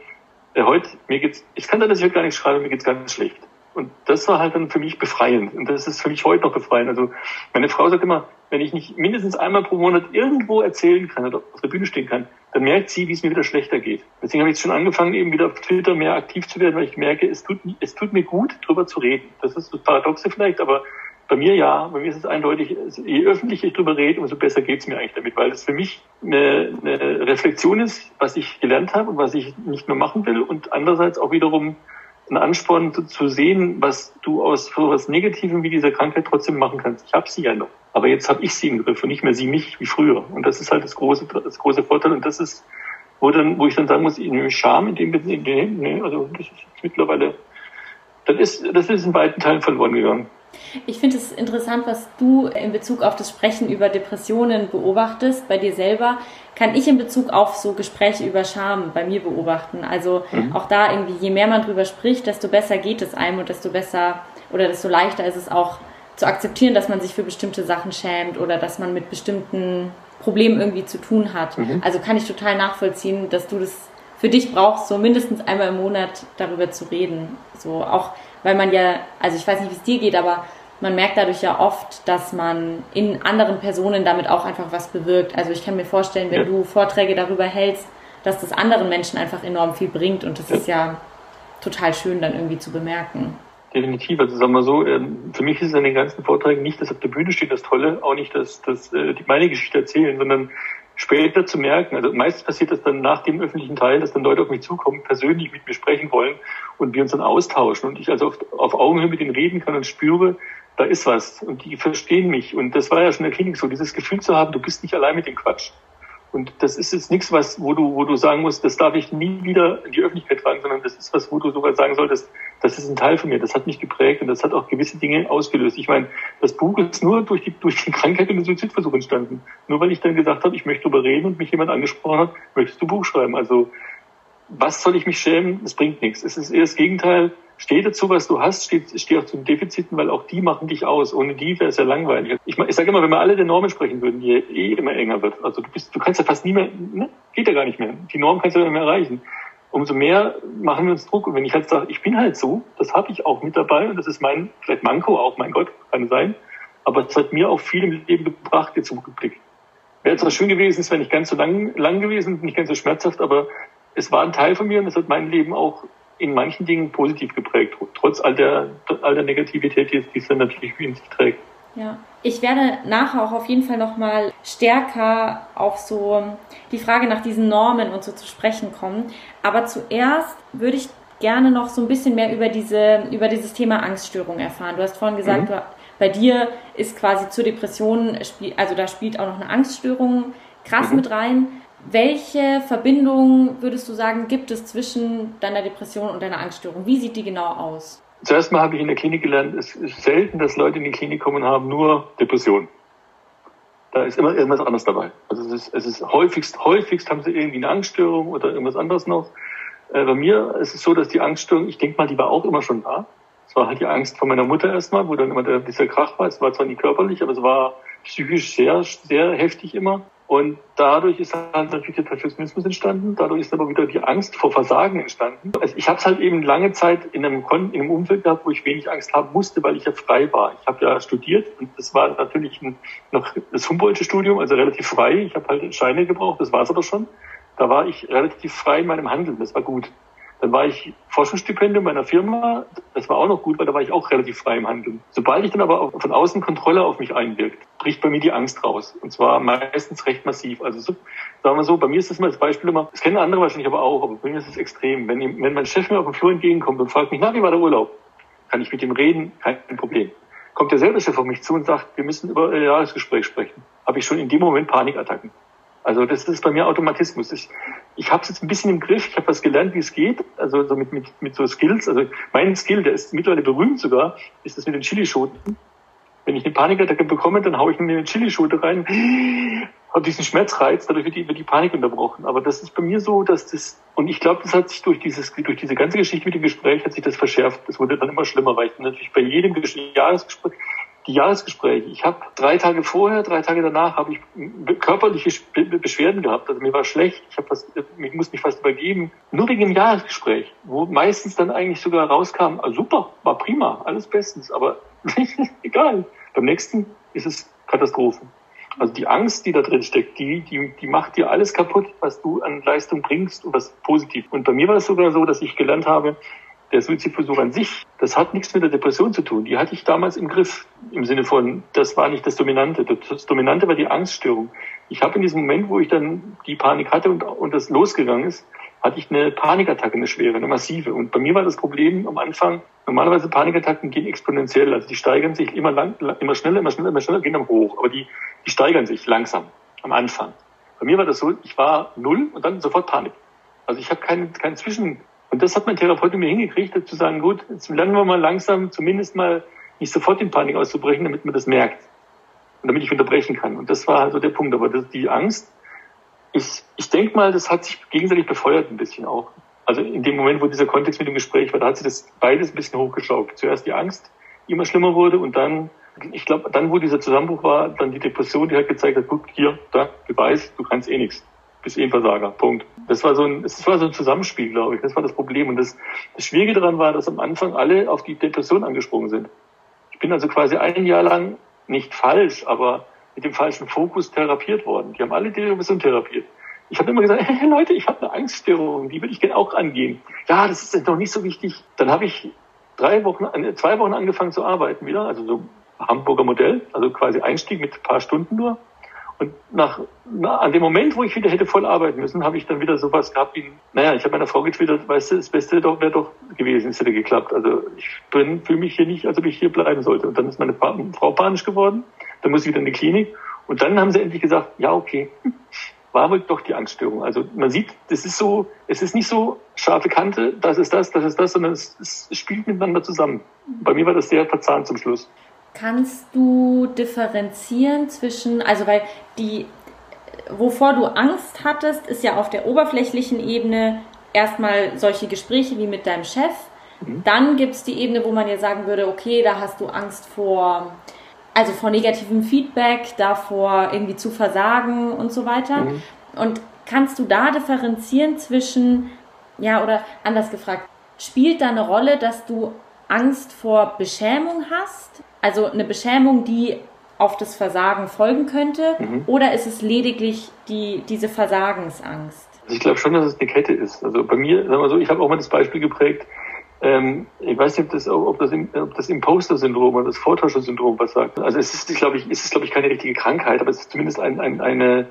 äh, heute, mir geht's, ich kann da dass ich gar nichts schreibe, mir geht's ganz schlecht. Und das war halt dann für mich befreiend. Und das ist für mich heute noch befreiend. Also meine Frau sagt immer, wenn ich nicht mindestens einmal pro Monat irgendwo erzählen kann oder auf der Bühne stehen kann, dann merkt sie, wie es mir wieder schlechter geht. Deswegen habe ich jetzt schon angefangen, eben wieder auf Twitter mehr aktiv zu werden, weil ich merke, es tut, es tut mir gut, drüber zu reden. Das ist das Paradoxe vielleicht, aber bei mir ja, bei mir ist es eindeutig, je öffentlicher ich drüber rede, umso besser geht es mir eigentlich damit, weil es für mich eine, eine Reflexion ist, was ich gelernt habe und was ich nicht mehr machen will und andererseits auch wiederum ein Ansporn zu, sehen, was du aus so was Negativem wie dieser Krankheit trotzdem machen kannst. Ich habe sie ja noch. Aber jetzt habe ich sie im Griff und nicht mehr sie mich wie früher. Und das ist halt das große, das große Vorteil. Und das ist, wo dann, wo ich dann sagen muss, nehme Scham in dem, nee, nee, also das ist mittlerweile, das ist, das ist in weiten Teilen verloren gegangen. Ich finde es interessant, was du in Bezug auf das Sprechen über Depressionen beobachtest bei dir selber. Kann ich in Bezug auf so Gespräche über Scham bei mir beobachten? Also mhm. auch da irgendwie, je mehr man drüber spricht, desto besser geht es einem und desto besser oder desto leichter ist es auch zu akzeptieren, dass man sich für bestimmte Sachen schämt oder dass man mit bestimmten Problemen irgendwie zu tun hat. Mhm. Also kann ich total nachvollziehen, dass du das für dich brauchst, so mindestens einmal im Monat darüber zu reden. So auch weil man ja, also ich weiß nicht, wie es dir geht, aber man merkt dadurch ja oft, dass man in anderen Personen damit auch einfach was bewirkt. Also ich kann mir vorstellen, wenn ja. du Vorträge darüber hältst, dass das anderen Menschen einfach enorm viel bringt und das ja. ist ja total schön dann irgendwie zu bemerken. Definitiv. Also sagen wir so, ähm, für mich ist es an den ganzen Vorträgen nicht das auf der Bühne steht, das Tolle, auch nicht das, das äh, meine Geschichte erzählen, sondern später zu merken, also meistens passiert das dann nach dem öffentlichen Teil, dass dann Leute auf mich zukommen, persönlich mit mir sprechen wollen und wir uns dann austauschen und ich also auf, auf Augenhöhe mit ihnen reden kann und spüre, da ist was und die verstehen mich und das war ja schon in der Klinik so, dieses Gefühl zu haben, du bist nicht allein mit dem Quatsch. Und das ist jetzt nichts, was, wo du, wo du sagen musst, das darf ich nie wieder in die Öffentlichkeit tragen, sondern das ist was, wo du sogar sagen solltest, das ist ein Teil von mir, das hat mich geprägt und das hat auch gewisse Dinge ausgelöst. Ich meine, das Buch ist nur durch die, durch die Krankheit und den Suizidversuch entstanden. Nur weil ich dann gesagt habe, ich möchte darüber reden und mich jemand angesprochen hat, möchtest du Buch schreiben? Also, was soll ich mich schämen? Es bringt nichts. Es ist eher das Gegenteil Steh dazu, was du hast, steh, steh auch zu den Defiziten, weil auch die machen dich aus. Ohne die wäre es ja langweilig. Ich, ich sage immer, wenn wir alle der Normen sprechen würden, die eh immer enger wird. Also du bist, du kannst ja fast nie mehr, ne? geht ja gar nicht mehr. Die Norm kannst du ja nicht mehr erreichen. Umso mehr machen wir uns Druck. Und wenn ich halt sage, ich bin halt so, das habe ich auch mit dabei und das ist mein, vielleicht Manko auch, mein Gott, kann sein. Aber es hat mir auch viel im Leben gebracht, jetzt zurückgeblickt. Wäre zwar schön gewesen, es wäre nicht ganz so lang, lang gewesen, nicht ganz so schmerzhaft, aber es war ein Teil von mir und es hat mein Leben auch in manchen Dingen positiv geprägt, trotz all der, all der Negativität, die es dann natürlich in sich trägt. Ja, ich werde nachher auch auf jeden Fall nochmal stärker auf so die Frage nach diesen Normen und so zu sprechen kommen. Aber zuerst würde ich gerne noch so ein bisschen mehr über diese, über dieses Thema Angststörung erfahren. Du hast vorhin gesagt, mhm. du, bei dir ist quasi zur Depression, also da spielt auch noch eine Angststörung krass mhm. mit rein. Welche Verbindung würdest du sagen, gibt es zwischen deiner Depression und deiner Angststörung? Wie sieht die genau aus? Zuerst mal habe ich in der Klinik gelernt, es ist selten, dass Leute in die Klinik kommen und haben nur Depression. Da ist immer irgendwas anderes dabei. Also es ist, es ist häufigst, häufigst haben sie irgendwie eine Angststörung oder irgendwas anderes noch. Äh, bei mir ist es so, dass die Angststörung, ich denke mal, die war auch immer schon da. Es war halt die Angst von meiner Mutter erstmal, wo dann immer der, dieser Krach war. Es war zwar nicht körperlich, aber es war psychisch sehr, sehr heftig immer. Und dadurch ist halt natürlich der Perfektionismus entstanden. Dadurch ist aber wieder die Angst vor Versagen entstanden. Also ich habe es halt eben lange Zeit in einem, in einem Umfeld gehabt, wo ich wenig Angst haben musste, weil ich ja frei war. Ich habe ja studiert und das war natürlich ein, noch das Humboldtsche Studium, also relativ frei. Ich habe halt Scheine gebraucht, das war es aber schon. Da war ich relativ frei in meinem Handeln, das war gut. Dann war ich Forschungsstipendium meiner Firma. Das war auch noch gut, weil da war ich auch relativ frei im Handeln. Sobald ich dann aber von außen Kontrolle auf mich einwirkt, bricht bei mir die Angst raus. Und zwar meistens recht massiv. Also so, sagen wir so, bei mir ist das mal als Beispiel immer, das kennen andere wahrscheinlich aber auch, aber bei mir ist es extrem. Wenn, wenn mein Chef mir auf dem Flur entgegenkommt und fragt mich, na, wie war der Urlaub? Kann ich mit ihm reden? Kein Problem. Kommt derselbe Chef auf mich zu und sagt, wir müssen über ein Jahresgespräch sprechen. Habe ich schon in dem Moment Panikattacken. Also das ist bei mir Automatismus. Ich, ich habe es jetzt ein bisschen im Griff. Ich habe was gelernt, wie es geht. Also so mit, mit, mit so Skills. Also mein Skill, der ist mittlerweile berühmt sogar, ist das mit den Chilischoten. Wenn ich eine Panikattacke bekomme, dann haue ich mir eine Chilischote rein, habe diesen Schmerzreiz, dadurch wird die, wird die Panik unterbrochen. Aber das ist bei mir so, dass das, und ich glaube, das hat sich durch dieses, durch diese ganze Geschichte mit dem Gespräch hat sich das verschärft. Das wurde dann immer schlimmer, weil ich natürlich bei jedem Jahresgespräch, die Jahresgespräche. Ich habe drei Tage vorher, drei Tage danach habe ich körperliche Beschwerden gehabt. Also mir war schlecht, ich was, ich musste mich fast übergeben. Nur wegen dem Jahresgespräch, wo meistens dann eigentlich sogar rauskam, ah, super, war prima, alles bestens, aber egal. Beim nächsten ist es Katastrophe. Also die Angst, die da drin steckt, die, die, die macht dir alles kaputt, was du an Leistung bringst und was positiv. Und bei mir war es sogar so, dass ich gelernt habe, der Suizidversuch an sich, das hat nichts mit der Depression zu tun. Die hatte ich damals im Griff. Im Sinne von, das war nicht das Dominante. Das Dominante war die Angststörung. Ich habe in diesem Moment, wo ich dann die Panik hatte und, und das losgegangen ist, hatte ich eine Panikattacke, eine schwere, eine massive. Und bei mir war das Problem am Anfang, normalerweise Panikattacken gehen exponentiell. Also die steigern sich immer lang, immer schneller, immer schneller, immer schneller, gehen dann hoch. Aber die, die steigern sich langsam am Anfang. Bei mir war das so, ich war null und dann sofort Panik. Also ich habe keinen keinen Zwischen, und das hat mein Therapeut mir hingekriegt, zu sagen, gut, jetzt lernen wir mal langsam zumindest mal nicht sofort in Panik auszubrechen, damit man das merkt. Und damit ich unterbrechen kann. Und das war also der Punkt. Aber das, die Angst, ich, ich denke mal, das hat sich gegenseitig befeuert ein bisschen auch. Also in dem Moment, wo dieser Kontext mit dem Gespräch war, da hat sich das beides ein bisschen hochgeschaut. Zuerst die Angst, die immer schlimmer wurde und dann, ich glaube, dann, wo dieser Zusammenbruch war, dann die Depression, die hat gezeigt hat, guck, hier, da, Beweis, du kannst eh nichts bist eh ein Versager. Punkt. Das war so ein, das war so ein Zusammenspiel, glaube ich. Das war das Problem. Und das, das Schwierige daran war, dass am Anfang alle auf die Depression angesprungen sind. Ich bin also quasi ein Jahr lang nicht falsch, aber mit dem falschen Fokus therapiert worden. Die haben alle Depression therapiert. Ich habe immer gesagt, hey Leute, ich habe eine Angststörung, die würde ich gerne auch angehen. Ja, das ist noch nicht so wichtig. Dann habe ich drei Wochen, äh, zwei Wochen angefangen zu arbeiten wieder, also so Hamburger Modell, also quasi Einstieg mit ein paar Stunden nur. Und nach, na, an dem Moment, wo ich wieder hätte voll arbeiten müssen, habe ich dann wieder sowas gehabt wie, naja, ich habe meiner Frau getwittert, weißt du, das Beste doch, wäre doch gewesen, es hätte geklappt. Also ich bin, fühle mich hier nicht, als ob ich hier bleiben sollte. Und dann ist meine Frau panisch geworden, dann muss ich wieder in die Klinik. Und dann haben sie endlich gesagt, ja, okay, war wohl doch die Angststörung. Also man sieht, das ist so, es ist nicht so scharfe Kante, das ist das, das ist das, sondern es, es spielt miteinander zusammen. Bei mir war das sehr verzahnt zum Schluss. Kannst du differenzieren zwischen, also weil die, wovor du Angst hattest, ist ja auf der oberflächlichen Ebene erstmal solche Gespräche wie mit deinem Chef. Mhm. Dann gibt es die Ebene, wo man ja sagen würde, okay, da hast du Angst vor, also vor negativem Feedback, davor irgendwie zu versagen und so weiter. Mhm. Und kannst du da differenzieren zwischen, ja, oder anders gefragt, spielt da eine Rolle, dass du Angst vor Beschämung hast? Also eine Beschämung, die auf das Versagen folgen könnte? Mhm. Oder ist es lediglich die, diese Versagensangst? Also ich glaube schon, dass es eine Kette ist. Also bei mir, sagen wir so, ich habe auch mal das Beispiel geprägt, ähm, ich weiß nicht, ob das, ob das, ob das Imposter-Syndrom oder das Vortäuscher-Syndrom was sagt. Also es ist, glaube ich, es ist, glaube ich, keine richtige Krankheit, aber es ist zumindest ein, ein, eine,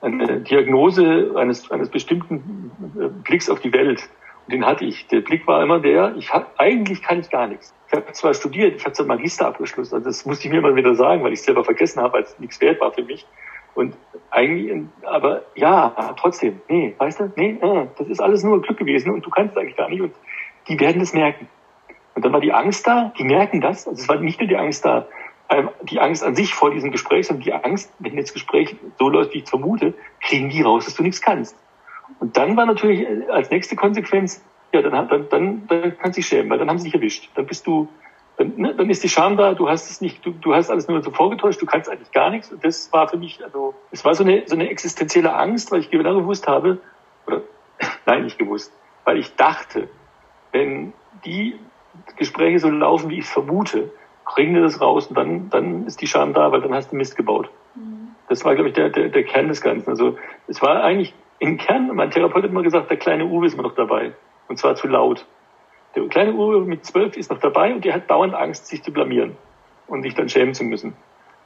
eine Diagnose eines, eines bestimmten äh, Blicks auf die Welt. Den hatte ich. Der Blick war immer der, ich hab, eigentlich kann ich gar nichts. Ich habe zwar studiert, ich habe zwar Magister abgeschlossen, also das musste ich mir immer wieder sagen, weil ich selber vergessen habe, weil es nichts wert war für mich. Und eigentlich, aber ja, trotzdem, nee, weißt du, nee, äh, das ist alles nur Glück gewesen und du kannst es eigentlich gar nicht und die werden es merken. Und dann war die Angst da, die merken das, also es war nicht nur die Angst da, ähm, die Angst an sich vor diesem Gespräch, sondern die Angst, wenn das Gespräch so läuft, wie ich es vermute, kriegen die raus, dass du nichts kannst. Und dann war natürlich äh, als nächste Konsequenz, ja, dann, dann, dann, dann kannst du dich schämen, weil dann haben sie dich erwischt. Dann bist du, dann, ne, dann ist die Scham da, du hast es nicht, du, du hast alles nur so vorgetäuscht, du kannst eigentlich gar nichts. Und das war für mich, also, es war so eine, so eine existenzielle Angst, weil ich genau gewusst habe, oder, nein, nicht gewusst, weil ich dachte, wenn die Gespräche so laufen, wie ich vermute, kriegen wir das raus und dann, dann ist die Scham da, weil dann hast du Mist gebaut. Mhm. Das war, glaube ich, der, der, der Kern des Ganzen. Also es war eigentlich im Kern, mein Therapeut hat immer gesagt, der kleine Uwe ist immer noch dabei. Und zwar zu laut. Der kleine Uwe mit zwölf ist noch dabei und der hat dauernd Angst, sich zu blamieren und sich dann schämen zu müssen,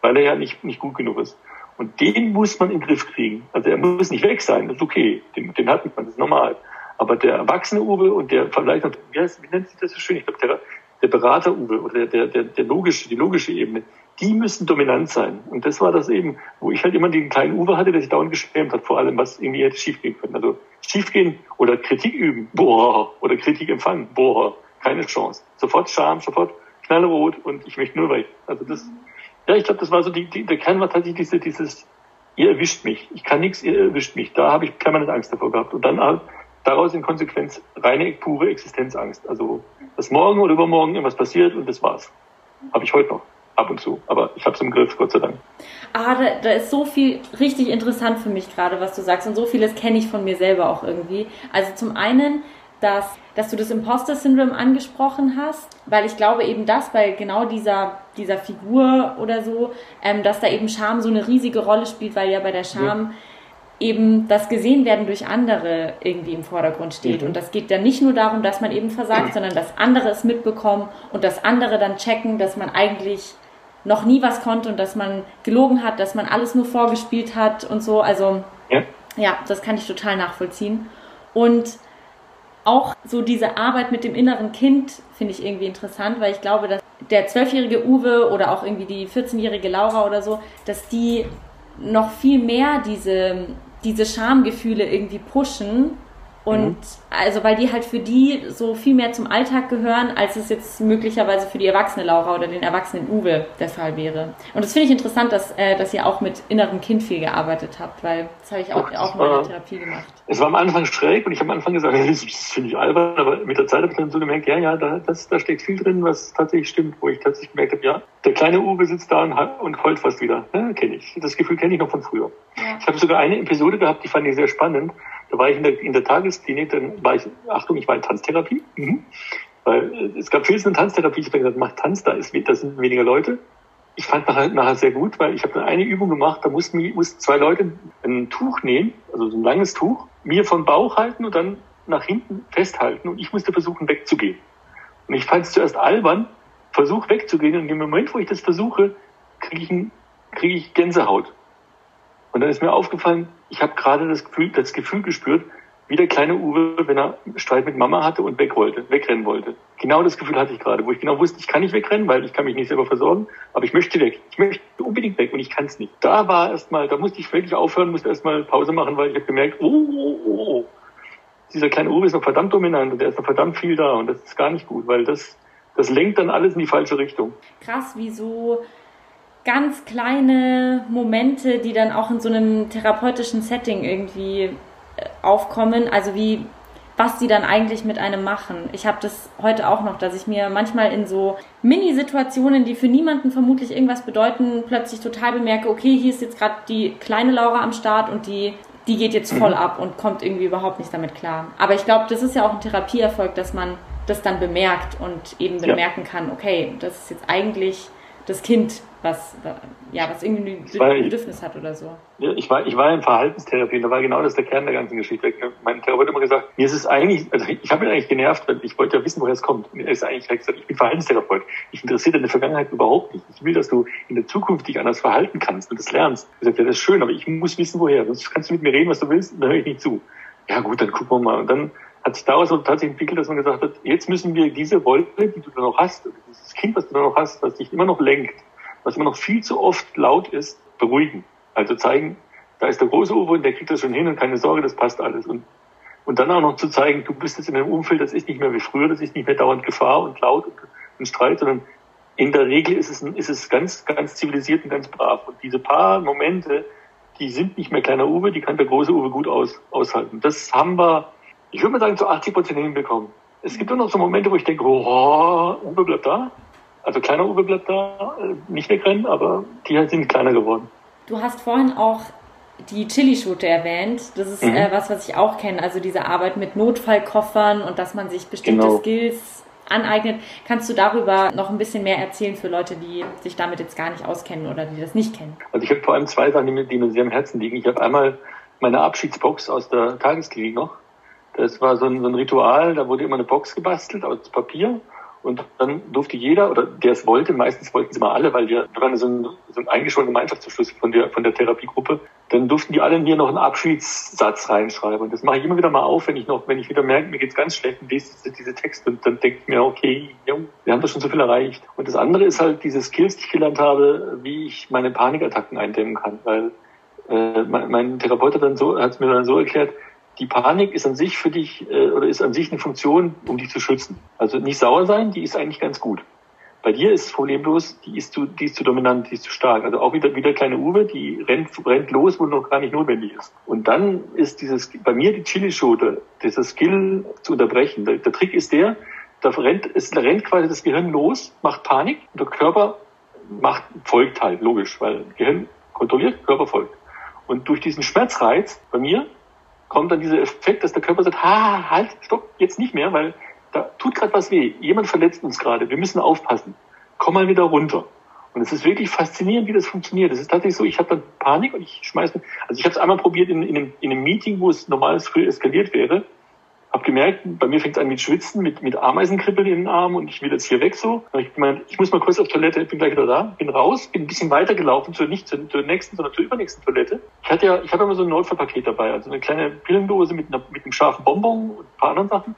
weil er ja nicht, nicht gut genug ist. Und den muss man in den Griff kriegen. Also er muss nicht weg sein, das ist okay, den, den hat man, das ist normal. Aber der erwachsene Uwe und der vielleicht noch, wie, heißt, wie nennt sich das so schön? Ich glaube, der, der Berater Uwe oder der, der, der logische, die logische Ebene, die müssen dominant sein. Und das war das eben, wo ich halt immer den kleinen Uwe hatte, der sich dauernd geschämt hat, vor allem, was irgendwie hätte schiefgehen können. Also schiefgehen oder Kritik üben, boah, oder Kritik empfangen, boah, keine Chance. Sofort Scham, sofort knallrot und ich möchte nur weg. Also das, ja, ich glaube, das war so, die, die, der Kern war tatsächlich diese, dieses, ihr erwischt mich, ich kann nichts, ihr erwischt mich. Da habe ich permanent Angst davor gehabt. Und dann halt daraus in Konsequenz reine, pure Existenzangst. Also, dass morgen oder übermorgen irgendwas passiert und das war's. Habe ich heute noch ab und zu. Aber ich habe es im Griff, Gott sei Dank. Ah, da, da, ist so viel richtig interessant für mich gerade, was du sagst. Und so vieles kenne ich von mir selber auch irgendwie. Also zum einen, dass, dass du das Imposter-Syndrom angesprochen hast, weil ich glaube eben das bei genau dieser, dieser Figur oder so, ähm, dass da eben Scham so eine riesige Rolle spielt, weil ja bei der Scham ja. eben das Gesehen-werden durch andere irgendwie im Vordergrund steht. Mhm. Und das geht dann nicht nur darum, dass man eben versagt, sondern dass andere es mitbekommen und dass andere dann checken, dass man eigentlich noch nie was konnte und dass man gelogen hat, dass man alles nur vorgespielt hat und so. Also ja, ja das kann ich total nachvollziehen. Und auch so diese Arbeit mit dem inneren Kind finde ich irgendwie interessant, weil ich glaube, dass der zwölfjährige Uwe oder auch irgendwie die 14-jährige Laura oder so, dass die noch viel mehr diese, diese Schamgefühle irgendwie pushen und mhm. also, weil die halt für die so viel mehr zum Alltag gehören, als es jetzt möglicherweise für die erwachsene Laura oder den erwachsenen Uwe der Fall wäre. Und das finde ich interessant, dass, äh, dass ihr auch mit innerem Kind viel gearbeitet habt, weil das habe ich auch, auch in meiner Therapie gemacht. Es war am Anfang schräg und ich habe am Anfang gesagt, das finde ich albern, aber mit der Zeit habe ich dann so gemerkt, ja, ja, da, das, da steckt viel drin, was tatsächlich stimmt, wo ich tatsächlich gemerkt habe, ja, der kleine Uwe sitzt da und, und heult fast wieder. Ja, kenne ich. Das Gefühl kenne ich noch von früher. Ja. Ich habe sogar eine Episode gehabt, die fand ich sehr spannend. Da war ich in der, in der Tagesklinik, dann war ich, Achtung, ich war in Tanztherapie. Mhm. Weil äh, es gab vieles in Tanztherapie. Ich habe gesagt, mach Tanz, da, ist, da sind weniger Leute. Ich fand nachher, nachher sehr gut, weil ich habe eine Übung gemacht, da mussten, mussten zwei Leute ein Tuch nehmen, also so ein langes Tuch, mir vom Bauch halten und dann nach hinten festhalten und ich musste versuchen wegzugehen. Und ich fand es zuerst albern, versuch wegzugehen und im Moment, wo ich das versuche, kriege ich, krieg ich Gänsehaut. Und dann ist mir aufgefallen, ich habe gerade das Gefühl, das Gefühl gespürt, wie der kleine Uwe, wenn er Streit mit Mama hatte und weg wollte, wegrennen wollte. Genau das Gefühl hatte ich gerade, wo ich genau wusste, ich kann nicht wegrennen, weil ich kann mich nicht selber versorgen, aber ich möchte weg. Ich möchte unbedingt weg und ich kann es nicht. Da war erstmal, da musste ich wirklich aufhören, musste erstmal Pause machen, weil ich habe gemerkt, oh, oh, oh, dieser kleine Uwe ist noch verdammt dominant und der ist noch verdammt viel da und das ist gar nicht gut, weil das, das lenkt dann alles in die falsche Richtung. Krass, wieso ganz kleine Momente, die dann auch in so einem therapeutischen Setting irgendwie äh, aufkommen. Also wie was die dann eigentlich mit einem machen. Ich habe das heute auch noch, dass ich mir manchmal in so Mini-Situationen, die für niemanden vermutlich irgendwas bedeuten, plötzlich total bemerke, okay, hier ist jetzt gerade die kleine Laura am Start und die, die geht jetzt voll mhm. ab und kommt irgendwie überhaupt nicht damit klar. Aber ich glaube, das ist ja auch ein Therapieerfolg, dass man das dann bemerkt und eben bemerken ja. kann, okay, das ist jetzt eigentlich das Kind, was, ja, was irgendwie ein Bedürfnis hat oder so. Ja, ich war, ich war in Verhaltenstherapie und da war genau das der Kern der ganzen Geschichte. Mein Therapeut hat immer gesagt, mir ist es eigentlich, also ich habe ihn eigentlich genervt, weil ich wollte ja wissen, woher es kommt. Er ist eigentlich gesagt, ich bin Verhaltenstherapeut. Ich interessiere deine Vergangenheit überhaupt nicht. Ich will, dass du in der Zukunft dich anders verhalten kannst und das lernst. Ich sagte, ja, das ist schön, aber ich muss wissen, woher. Sonst kannst du mit mir reden, was du willst, dann höre ich nicht zu. Ja gut, dann gucken wir mal. Und dann hat sich daraus tatsächlich entwickelt, dass man gesagt hat, jetzt müssen wir diese Wolke, die du da noch hast, dieses Kind, was du da noch hast, was dich immer noch lenkt, was immer noch viel zu oft laut ist, beruhigen. Also zeigen, da ist der große Uwe und der kriegt das schon hin und keine Sorge, das passt alles. Und, und dann auch noch zu zeigen, du bist jetzt in einem Umfeld, das ist nicht mehr wie früher, das ist nicht mehr dauernd Gefahr und laut und, und Streit, sondern in der Regel ist es, ist es ganz, ganz zivilisiert und ganz brav. Und diese paar Momente, die sind nicht mehr kleiner Uwe, die kann der große Uwe gut aus, aushalten. Das haben wir, ich würde mal sagen, zu 80 Prozent hinbekommen. Es gibt nur noch so Momente, wo ich denke, oh, Uwe bleibt da. Also kleiner Uwe bleibt da, äh, nicht wegrennen, aber die halt sind kleiner geworden. Du hast vorhin auch die Chili-Schote erwähnt. Das ist mhm. äh, was, was ich auch kenne. Also diese Arbeit mit Notfallkoffern und dass man sich bestimmte genau. Skills aneignet. Kannst du darüber noch ein bisschen mehr erzählen für Leute, die sich damit jetzt gar nicht auskennen oder die das nicht kennen? Also ich habe vor allem zwei Sachen, die mir, die mir sehr am Herzen liegen. Ich habe einmal meine Abschiedsbox aus der Tagesklinik noch. Das war so ein, so ein Ritual, da wurde immer eine Box gebastelt aus Papier und dann durfte jeder, oder der es wollte, meistens wollten sie mal alle, weil wir, wir waren so ein, so ein eingeschworener Gemeinschaftsbeschluss von der, von der Therapiegruppe, dann durften die alle mir noch einen Abschiedssatz reinschreiben. Und das mache ich immer wieder mal auf, wenn ich noch, wenn ich wieder merke, mir geht's ganz schlecht und lese diese, diese Texte und dann denke ich mir, okay, wir haben doch schon so viel erreicht. Und das andere ist halt diese Skills, die ich gelernt habe, wie ich meine Panikattacken eindämmen kann, weil äh, mein, mein Therapeut hat dann so, hat es mir dann so erklärt, die Panik ist an sich für dich äh, oder ist an sich eine Funktion, um dich zu schützen. Also nicht sauer sein, die ist eigentlich ganz gut. Bei dir ist das Problem bloß, die ist zu, die ist zu dominant, die ist zu stark. Also auch wieder, wieder kleine Uwe, die rennt, rennt los, wo noch gar nicht notwendig ist. Und dann ist dieses, bei mir die Chili-Schote, dieser Skill zu unterbrechen. Der, der Trick ist der, da rennt, es rennt quasi das Gehirn los, macht Panik, und der Körper macht, folgt halt, logisch, weil Gehirn kontrolliert, Körper folgt. Und durch diesen Schmerzreiz bei mir kommt dann dieser Effekt, dass der Körper sagt, ha, halt, stopp, jetzt nicht mehr, weil da tut gerade was weh. Jemand verletzt uns gerade. Wir müssen aufpassen. Komm mal wieder runter. Und es ist wirklich faszinierend, wie das funktioniert. Es ist tatsächlich so, ich habe dann Panik und ich schmeiße, also ich habe es einmal probiert in, in, einem, in einem Meeting, wo es normales früh eskaliert wäre. Hab gemerkt, bei mir fängt es an mit Schwitzen, mit, mit Ameisenkribbeln in den Armen und ich will jetzt hier weg so. Ich gemeint, ich muss mal kurz auf Toilette, ich bin gleich wieder da, bin raus, bin ein bisschen weiter gelaufen, zur, nicht zur, zur nächsten, sondern zur übernächsten Toilette. Ich hatte ja, ich habe immer so ein Notfallpaket dabei, also eine kleine Pillendose mit, einer, mit einem scharfen Bonbon und ein paar anderen Sachen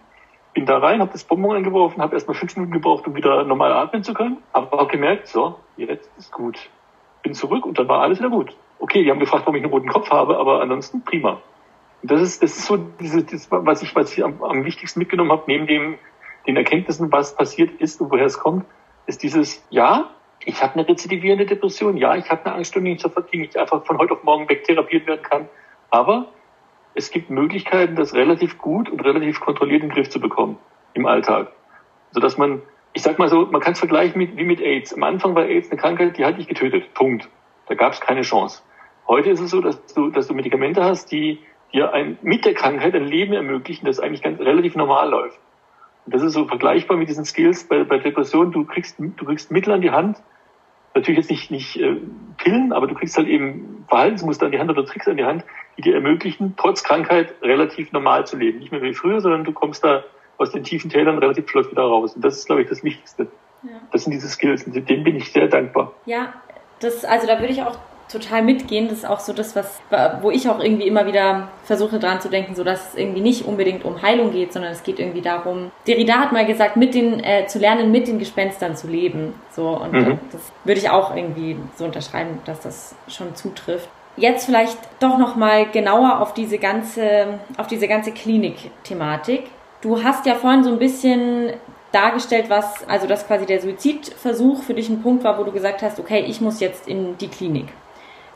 bin da rein, habe das Bonbon eingeworfen, habe erstmal fünf Minuten gebraucht, um wieder normal atmen zu können. Aber habe gemerkt, so, jetzt ist gut. Bin zurück und dann war alles wieder gut. Okay, die haben gefragt, warum ich einen roten Kopf habe, aber ansonsten prima. Das ist, das ist so diese, das, was ich, was ich am, am wichtigsten mitgenommen habe, neben dem, den Erkenntnissen, was passiert ist und woher es kommt, ist dieses, ja, ich habe eine rezidivierende Depression, ja, ich habe eine Angststörung, die nicht einfach von heute auf morgen wegtherapiert werden kann, aber es gibt Möglichkeiten, das relativ gut und relativ kontrolliert in den Griff zu bekommen im Alltag. Sodass man, ich sag mal so, man kann es vergleichen mit, wie mit AIDS. Am Anfang war AIDS eine Krankheit, die hat dich getötet. Punkt. Da gab es keine Chance. Heute ist es so, dass du, dass du Medikamente hast, die dir ein, mit der Krankheit ein Leben ermöglichen, das eigentlich ganz relativ normal läuft. Und das ist so vergleichbar mit diesen Skills bei, bei Depressionen. Du kriegst, du kriegst Mittel an die Hand, natürlich jetzt nicht, nicht äh, Pillen, aber du kriegst halt eben Verhaltensmuster an die Hand oder Tricks an die Hand, die dir ermöglichen, trotz Krankheit relativ normal zu leben. Nicht mehr wie früher, sondern du kommst da aus den tiefen Tälern relativ flott wieder raus. Und das ist, glaube ich, das Wichtigste. Ja. Das sind diese Skills und denen bin ich sehr dankbar. Ja, das, also da würde ich auch total mitgehen. Das ist auch so das, was, wo ich auch irgendwie immer wieder versuche dran zu denken, so dass es irgendwie nicht unbedingt um Heilung geht, sondern es geht irgendwie darum. Derrida hat mal gesagt, mit den, äh, zu lernen, mit den Gespenstern zu leben. So, und mhm. das würde ich auch irgendwie so unterschreiben, dass das schon zutrifft. Jetzt vielleicht doch nochmal genauer auf diese ganze, auf diese ganze Klinik-Thematik. Du hast ja vorhin so ein bisschen dargestellt, was, also dass quasi der Suizidversuch für dich ein Punkt war, wo du gesagt hast, okay, ich muss jetzt in die Klinik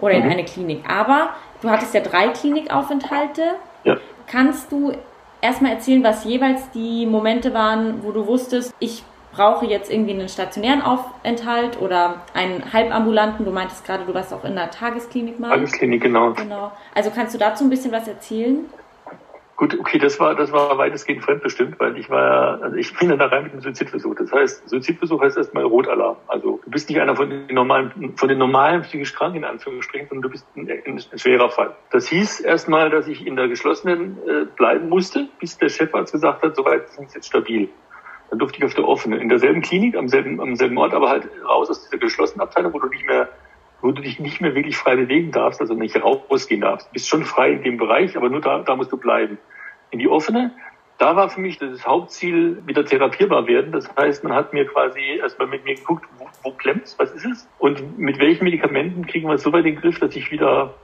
oder in mhm. eine Klinik. Aber du hattest ja drei Klinikaufenthalte. Ja. Kannst du erstmal erzählen, was jeweils die Momente waren, wo du wusstest, ich brauche jetzt irgendwie einen stationären Aufenthalt oder einen halbambulanten. Du meintest gerade, du warst auch in der Tagesklinik mal. Tagesklinik, genau. Genau. Also kannst du dazu ein bisschen was erzählen? Gut, okay, das war, das war weitestgehend fremdbestimmt, weil ich war ja, also ich bin da rein mit dem Suizidversuch. Das heißt, Suizidversuch heißt erstmal Rotalarm. Also du bist nicht einer von den normalen, von den normalen psychisch Kranken in Anführungsstrichen, sondern du bist ein, ein, ein schwerer Fall. Das hieß erstmal, dass ich in der geschlossenen äh, bleiben musste, bis der Chefarzt gesagt hat, soweit sind sie jetzt stabil. Dann durfte ich auf der offenen, in derselben Klinik, am selben, am selben Ort, aber halt raus aus dieser geschlossenen Abteilung, wo du nicht mehr wo du dich nicht mehr wirklich frei bewegen darfst, also nicht rausgehen darfst. Du bist schon frei in dem Bereich, aber nur da, da musst du bleiben in die offene. Da war für mich das Hauptziel, wieder therapierbar werden. Das heißt, man hat mir quasi erstmal mit mir geguckt, wo, wo klemmt's, was ist es? Und mit welchen Medikamenten kriegen wir es so weit in den Griff, dass ich wieder,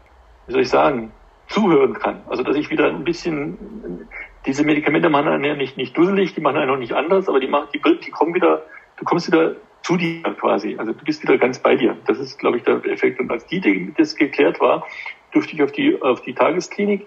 wie soll ich sagen, zuhören kann. Also dass ich wieder ein bisschen, diese Medikamente machen einen ja nicht, nicht dusselig, die machen einen auch nicht anders, aber die machen, die, die kommen wieder, du kommst wieder zu dir quasi. Also du bist wieder ganz bei dir. Das ist, glaube ich, der Effekt. Und als die, das geklärt war, durfte ich auf die, auf die Tagesklinik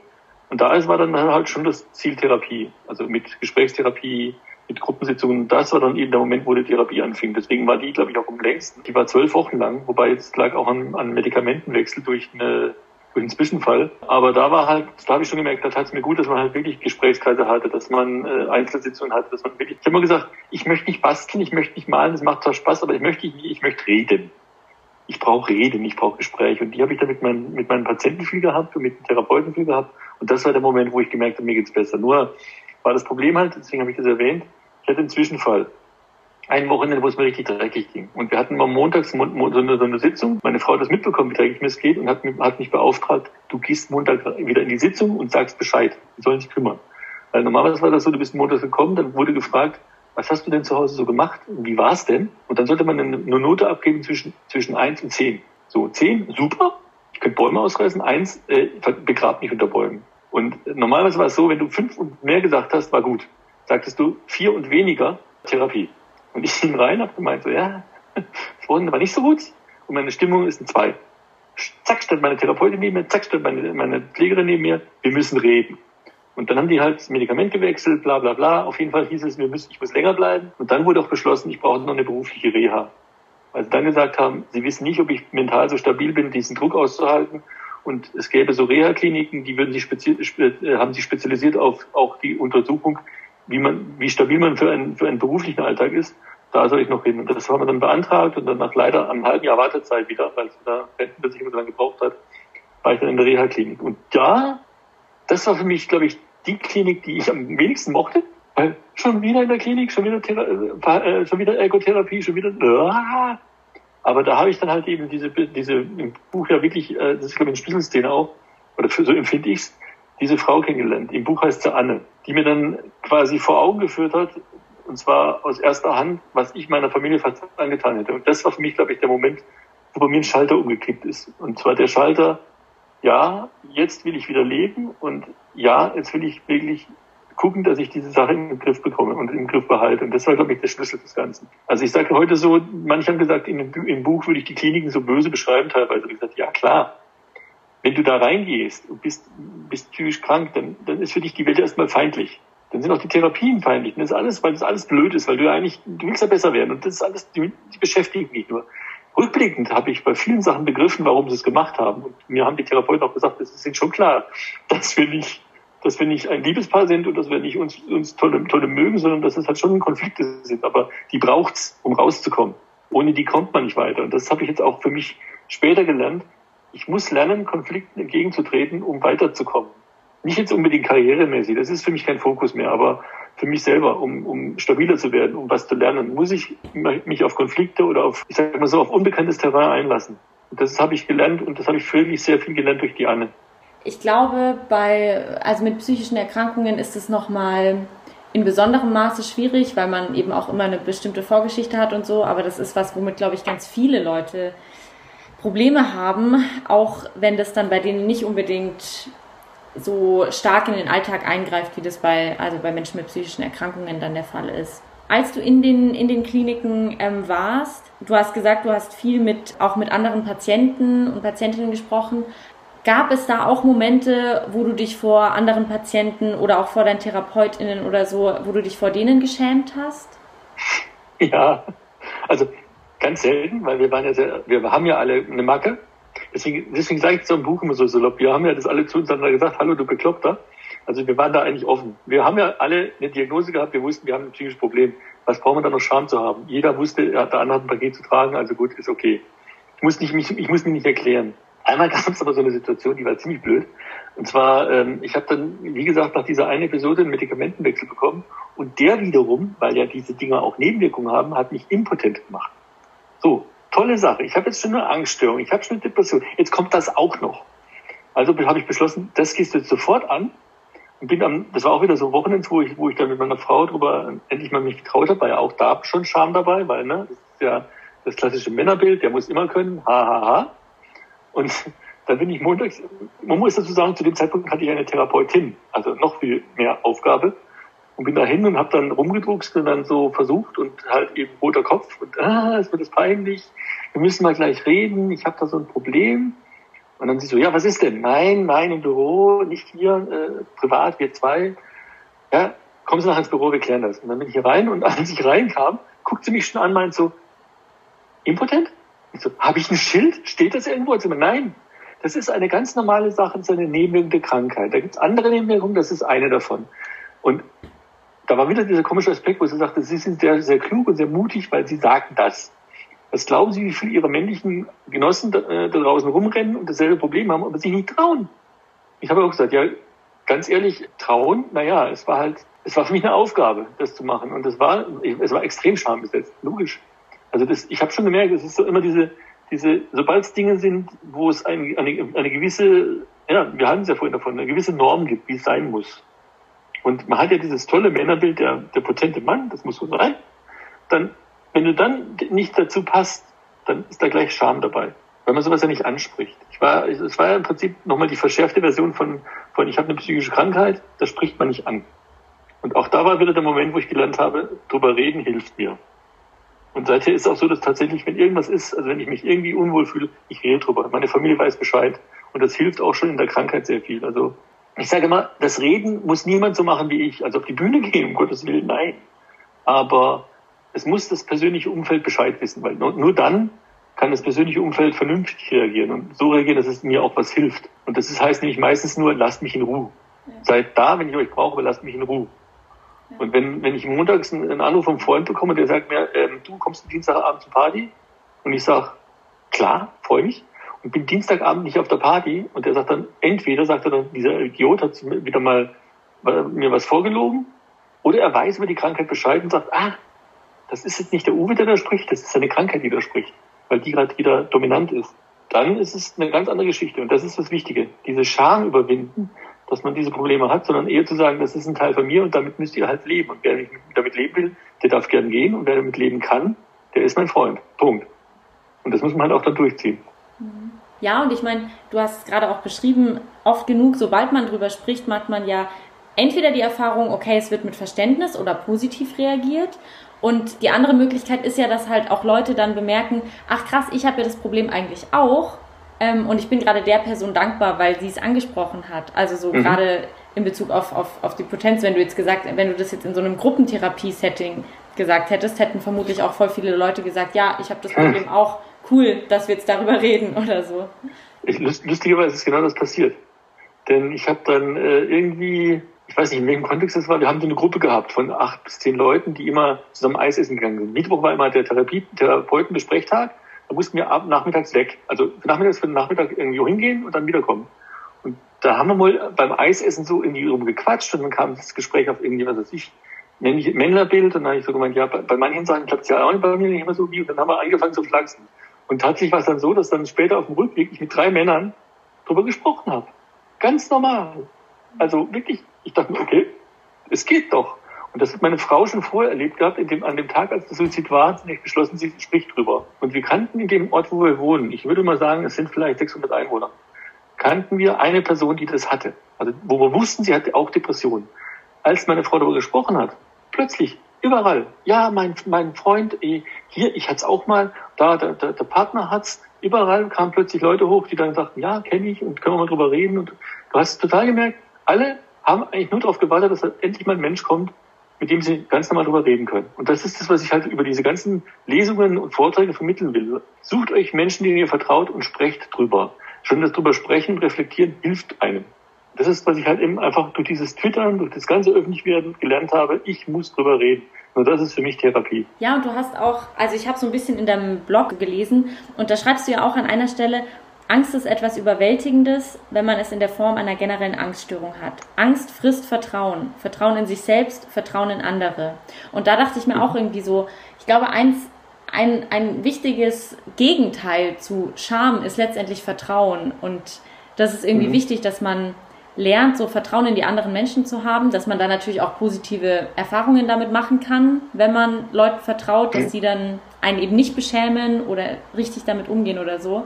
und da war dann halt schon das Ziel Therapie, also mit Gesprächstherapie, mit Gruppensitzungen. Das war dann eben der Moment, wo die Therapie anfing. Deswegen war die, glaube ich, auch am längsten. Die war zwölf Wochen lang, wobei es lag auch an, an Medikamentenwechsel durch eine einen Zwischenfall. Aber da war halt, da habe ich schon gemerkt, da tat es mir gut, dass man halt wirklich Gesprächskreise hatte, dass man äh, Einzelsitzungen hatte, dass man wirklich. Ich habe immer gesagt, ich möchte nicht basteln, ich möchte nicht malen, das macht zwar Spaß, aber ich möchte nicht, ich möchte reden ich brauche Reden, ich brauche Gespräche. Und die habe ich dann mit, meinen, mit meinen Patienten viel gehabt und mit den Therapeuten viel gehabt. Und das war der Moment, wo ich gemerkt habe, mir geht's besser. Nur war das Problem halt, deswegen habe ich das erwähnt, ich hatte einen Zwischenfall. Ein Wochenende, wo es mir richtig dreckig ging. Und wir hatten mal montags so eine, so eine Sitzung. Meine Frau hat das mitbekommen, wie dreckig mir es geht und hat, hat mich beauftragt, du gehst Montag wieder in die Sitzung und sagst Bescheid. Die sollen sich kümmern. Weil normalerweise war das so, du bist Montag gekommen, dann wurde gefragt, was hast du denn zu Hause so gemacht? Wie war es denn? Und dann sollte man eine, Note abgeben zwischen, zwischen eins und zehn. So, zehn, super, ich könnte Bäume ausreißen, eins, äh, begrab mich unter Bäumen. Und normalerweise war es so, wenn du fünf und mehr gesagt hast, war gut. Sagtest du vier und weniger, Therapie. Und ich bin rein, habe gemeint, so, ja, vorhin war nicht so gut und meine Stimmung ist ein zwei. Zack, stand meine Therapeutin neben mir, zack, stand meine, meine Pflegerin neben mir, wir müssen reden. Und dann haben die halt das Medikament gewechselt, bla bla bla. Auf jeden Fall hieß es, wir müssen, ich muss länger bleiben. Und dann wurde auch beschlossen, ich brauche noch eine berufliche Reha. Weil sie dann gesagt haben, sie wissen nicht, ob ich mental so stabil bin, diesen Druck auszuhalten. Und es gäbe so Reha-Kliniken, die würden sich äh, haben sich spezialisiert auf auch die Untersuchung, wie man, wie stabil man für einen, für einen beruflichen Alltag ist, da soll ich noch hin. Und das haben wir dann beantragt und dann nach leider einem halben Jahr Wartezeit wieder, weil es da Rentenversicherung so lange gebraucht hat, war ich dann in der Reha-Klinik. Und da, das war für mich, glaube ich, die Klinik, die ich am wenigsten mochte, weil schon wieder in der Klinik, schon wieder, Thera äh, schon wieder Ergotherapie, schon wieder, äh, aber da habe ich dann halt eben diese, diese im Buch ja wirklich, äh, das ist glaube ich eine Schlüsselszene auch, oder für, so empfinde ich's, diese Frau kennengelernt. Im Buch heißt sie Anne, die mir dann quasi vor Augen geführt hat, und zwar aus erster Hand, was ich meiner Familie angetan hätte. Und das war für mich, glaube ich, der Moment, wo bei mir ein Schalter umgekippt ist. Und zwar der Schalter, ja, jetzt will ich wieder leben und ja, jetzt will ich wirklich gucken, dass ich diese Sache im Griff bekomme und im Griff behalte. Und das war, glaube ich, der Schlüssel des Ganzen. Also ich sage heute so, manche haben gesagt, in dem, im Buch würde ich die Kliniken so böse beschreiben teilweise. Ich gesagt, ja klar, wenn du da reingehst und bist, bist psychisch krank, dann, dann ist für dich die Welt erstmal feindlich. Dann sind auch die Therapien feindlich. Das ist alles, weil das alles blöd ist, weil du eigentlich, du willst ja besser werden. Und das ist alles, die, die beschäftigen mich nur. Rückblickend habe ich bei vielen Sachen begriffen, warum sie es gemacht haben. Und mir haben die Therapeuten auch gesagt, es ist schon klar, dass wir nicht dass wir nicht ein Liebespaar sind und dass wir nicht uns, uns tolle, tolle mögen, sondern dass es halt schon Konflikte sind. Aber die braucht's, um rauszukommen. Ohne die kommt man nicht weiter. Und das habe ich jetzt auch für mich später gelernt. Ich muss lernen, Konflikten entgegenzutreten, um weiterzukommen. Nicht jetzt unbedingt karrieremäßig, das ist für mich kein Fokus mehr, aber für mich selber, um, um stabiler zu werden, um was zu lernen, muss ich mich auf Konflikte oder auf, ich sag mal so, auf unbekanntes Terrain einlassen. Und das habe ich gelernt und das habe ich wirklich sehr viel gelernt durch die Anne. Ich glaube, bei, also mit psychischen Erkrankungen ist es nochmal in besonderem Maße schwierig, weil man eben auch immer eine bestimmte Vorgeschichte hat und so. Aber das ist was, womit, glaube ich, ganz viele Leute Probleme haben, auch wenn das dann bei denen nicht unbedingt so stark in den Alltag eingreift, wie das bei, also bei Menschen mit psychischen Erkrankungen dann der Fall ist. Als du in den, in den Kliniken ähm, warst, du hast gesagt, du hast viel mit, auch mit anderen Patienten und Patientinnen gesprochen. Gab es da auch Momente, wo du dich vor anderen Patienten oder auch vor deinen TherapeutInnen oder so, wo du dich vor denen geschämt hast? Ja, also ganz selten, weil wir waren ja sehr, wir haben ja alle eine Macke. Deswegen, deswegen sage ich so im Buch immer so salopp, wir haben ja das alle zueinander gesagt, hallo du Bekloppter. Also wir waren da eigentlich offen. Wir haben ja alle eine Diagnose gehabt, wir wussten, wir haben ein psychisches Problem. Was brauchen wir da noch Scham zu haben? Jeder wusste, er hat der andere ein Paket zu tragen, also gut, ist okay. Ich muss, nicht, ich muss mich nicht erklären. Einmal gab es aber so eine Situation, die war ziemlich blöd. Und zwar, ähm, ich habe dann, wie gesagt, nach dieser einen Episode einen Medikamentenwechsel bekommen. Und der wiederum, weil ja diese Dinger auch Nebenwirkungen haben, hat mich impotent gemacht. So, tolle Sache. Ich habe jetzt schon eine Angststörung, ich habe schon eine Depression. Jetzt kommt das auch noch. Also habe ich beschlossen, das gehst du jetzt sofort an. Und bin dann, das war auch wieder so Wochenends, wo ich, wo ich dann mit meiner Frau drüber endlich mal mich getraut habe, war ja auch da schon Scham dabei, weil, ne, das ist ja das klassische Männerbild, der muss immer können, ha, ha, ha. Und dann bin ich montags, man muss dazu sagen, zu dem Zeitpunkt hatte ich eine Therapeutin, also noch viel mehr Aufgabe. Und bin da hin und habe dann rumgedruckst und dann so versucht und halt eben roter Kopf und ah, es wird das peinlich, wir müssen mal gleich reden, ich habe da so ein Problem. Und dann sie so, ja, was ist denn? Nein, nein, im Büro, nicht hier, äh, privat, wir zwei. Ja, kommen Sie nach ins Büro, wir klären das. Und dann bin ich hier rein und als ich reinkam, guckt sie mich schon an, meint so, impotent? Ich so, habe ich ein Schild? Steht das irgendwo? Also, nein, das ist eine ganz normale Sache, das ist eine Nebenwirkung der Krankheit. Da gibt es andere Nebenwirkungen, das ist eine davon. Und da war wieder dieser komische Aspekt, wo sie sagte, sie sind sehr, sehr klug und sehr mutig, weil sie sagen das. Was glauben Sie, wie viele Ihrer männlichen Genossen da, äh, da draußen rumrennen und dasselbe Problem haben, aber sich nicht trauen? Ich habe auch gesagt, ja, ganz ehrlich, trauen, naja, es war halt, es war für mich eine Aufgabe, das zu machen. Und es war, es war extrem schambesetzt, logisch. Also das, ich habe schon gemerkt, es ist so immer diese, diese, sobald es Dinge sind, wo es eine, eine, eine gewisse, ja, wir hatten es ja vorhin davon, eine gewisse Norm gibt, wie es sein muss. Und man hat ja dieses tolle Männerbild, der, der potente Mann, das muss so sein. Dann, wenn du dann nicht dazu passt, dann ist da gleich Scham dabei, weil man sowas ja nicht anspricht. Ich war, es war ja im Prinzip nochmal die verschärfte Version von, von ich habe eine psychische Krankheit, das spricht man nicht an. Und auch da war wieder der Moment, wo ich gelernt habe, drüber reden hilft mir. Und seither ist auch so, dass tatsächlich, wenn irgendwas ist, also wenn ich mich irgendwie unwohl fühle, ich rede drüber. Meine Familie weiß Bescheid. Und das hilft auch schon in der Krankheit sehr viel. Also ich sage immer, das Reden muss niemand so machen wie ich. Also auf die Bühne gehen, um Gottes Willen, nein. Aber es muss das persönliche Umfeld Bescheid wissen, weil nur, nur dann kann das persönliche Umfeld vernünftig reagieren und so reagieren, dass es mir auch was hilft. Und das heißt nämlich meistens nur, lasst mich in Ruhe. Seid da, wenn ich euch brauche, aber lasst mich in Ruhe. Und wenn, wenn ich montags einen, einen Anruf vom Freund bekomme, der sagt mir, ähm, du kommst Dienstagabend zur Party? Und ich sage, klar, freue mich. Und bin Dienstagabend nicht auf der Party und der sagt dann, entweder sagt er dann, dieser Idiot hat wieder mal mir was vorgelogen, oder er weiß über die Krankheit Bescheid und sagt, ah, das ist jetzt nicht der Uwe, der da spricht, das ist seine Krankheit, die da spricht, weil die gerade wieder dominant ist. Dann ist es eine ganz andere Geschichte und das ist das Wichtige. Diese Scham überwinden, dass man diese Probleme hat, sondern eher zu sagen, das ist ein Teil von mir und damit müsst ihr halt leben. Und wer damit leben will, der darf gern gehen und wer damit leben kann, der ist mein Freund. Punkt. Und das muss man halt auch dann durchziehen. Ja, und ich meine, du hast es gerade auch beschrieben, oft genug, sobald man drüber spricht, macht man ja entweder die Erfahrung, okay, es wird mit Verständnis oder positiv reagiert. Und die andere Möglichkeit ist ja, dass halt auch Leute dann bemerken, ach krass, ich habe ja das Problem eigentlich auch ähm, und ich bin gerade der Person dankbar, weil sie es angesprochen hat. Also so mhm. gerade in Bezug auf, auf, auf die Potenz, wenn du jetzt gesagt, wenn du das jetzt in so einem Gruppentherapie-Setting gesagt hättest, hätten vermutlich auch voll viele Leute gesagt, ja, ich habe das Problem auch, cool, dass wir jetzt darüber reden oder so. Ich, lustigerweise ist genau das passiert. Denn ich habe dann äh, irgendwie, ich weiß nicht, in welchem Kontext das war, wir haben so eine Gruppe gehabt von acht bis zehn Leuten, die immer zusammen Eis essen gegangen sind. Mittwoch war immer der Therapie, Therapeuten-Besprechtag da mussten wir ab, nachmittags weg. Also nachmittags für den Nachmittag irgendwie hingehen und dann wiederkommen. Und da haben wir mal beim Eisessen so irgendwie rum gequatscht und dann kam das Gespräch auf irgendwie, was ich, männliche Männlerbild und dann habe ich so gemeint, ja, bei, bei manchen Sachen klappt es ja auch nicht bei mir nicht immer so wie und dann haben wir angefangen zu flachsen. Und tatsächlich war es dann so, dass dann später auf dem Rückweg ich mit drei Männern drüber gesprochen habe. Ganz normal. Also wirklich, ich dachte mir, okay, es geht doch. Und das hat meine Frau schon vorher erlebt gehabt, dem, an dem Tag, als der Suizid war, hat sie nicht beschlossen, sie spricht drüber. Und wir kannten in dem Ort, wo wir wohnen, ich würde mal sagen, es sind vielleicht 600 Einwohner, kannten wir eine Person, die das hatte. Also, wo wir wussten, sie hatte auch Depressionen. Als meine Frau darüber gesprochen hat, plötzlich, überall, ja, mein, mein Freund, eh, hier, ich hatte es auch mal, da, der, der, der Partner hat's, überall kamen plötzlich Leute hoch, die dann sagten, ja, kenne ich und können wir mal drüber reden. Und du hast total gemerkt, alle haben eigentlich nur darauf gewartet, dass endlich mal ein Mensch kommt, mit dem sie ganz normal drüber reden können. Und das ist das, was ich halt über diese ganzen Lesungen und Vorträge vermitteln will. Sucht euch Menschen, denen ihr vertraut und sprecht drüber. Schon das drüber sprechen, reflektieren hilft einem. Das ist, was ich halt eben einfach durch dieses Twittern, durch das ganze Öffentlichwerden gelernt habe. Ich muss drüber reden. Und das ist für mich Therapie. Ja, und du hast auch, also ich habe so ein bisschen in deinem Blog gelesen und da schreibst du ja auch an einer Stelle, Angst ist etwas Überwältigendes, wenn man es in der Form einer generellen Angststörung hat. Angst frisst Vertrauen. Vertrauen in sich selbst, Vertrauen in andere. Und da dachte ich mir auch irgendwie so, ich glaube, eins, ein, ein wichtiges Gegenteil zu Scham ist letztendlich Vertrauen. Und das ist irgendwie mhm. wichtig, dass man lernt, so Vertrauen in die anderen Menschen zu haben, dass man da natürlich auch positive Erfahrungen damit machen kann, wenn man Leuten vertraut, dass sie dann einen eben nicht beschämen oder richtig damit umgehen oder so.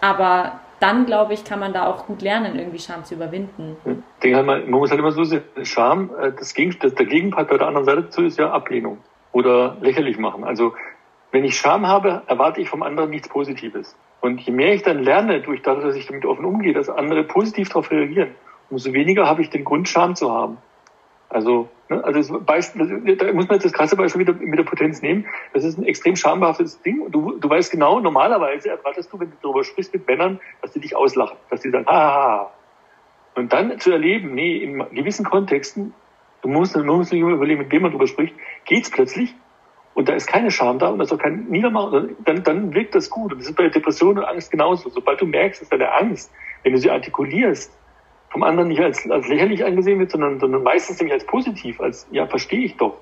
Aber dann, glaube ich, kann man da auch gut lernen, irgendwie Scham zu überwinden. Ich denke halt mal, man muss halt immer so sehen, Scham, äh, das Gegen, das, der Gegenpart bei der anderen Seite dazu ist ja Ablehnung oder lächerlich machen. Also wenn ich Scham habe, erwarte ich vom anderen nichts Positives. Und je mehr ich dann lerne, durch dadurch, dass ich damit offen umgehe, dass andere positiv darauf reagieren, umso weniger habe ich den Grund, Scham zu haben. Also, ne, also Beispiel, da muss man jetzt das krasse Beispiel wieder mit der Potenz nehmen. Das ist ein extrem schambehaftes Ding. Du, du weißt genau, normalerweise erwartest du, wenn du darüber sprichst mit Männern, dass die dich auslachen, dass die sagen, ha, Und dann zu erleben, nee, in gewissen Kontexten, du musst, du musst nicht überlegen, mit wem man darüber spricht, geht's plötzlich. Und da ist keine Scham da und da ist auch kein Niedermachen, dann, dann wirkt das gut. Und das ist bei Depression und Angst genauso. Sobald du merkst, dass deine Angst, wenn du sie artikulierst, vom anderen nicht als, als lächerlich angesehen wird, sondern, sondern meistens nämlich als positiv, als ja, verstehe ich doch.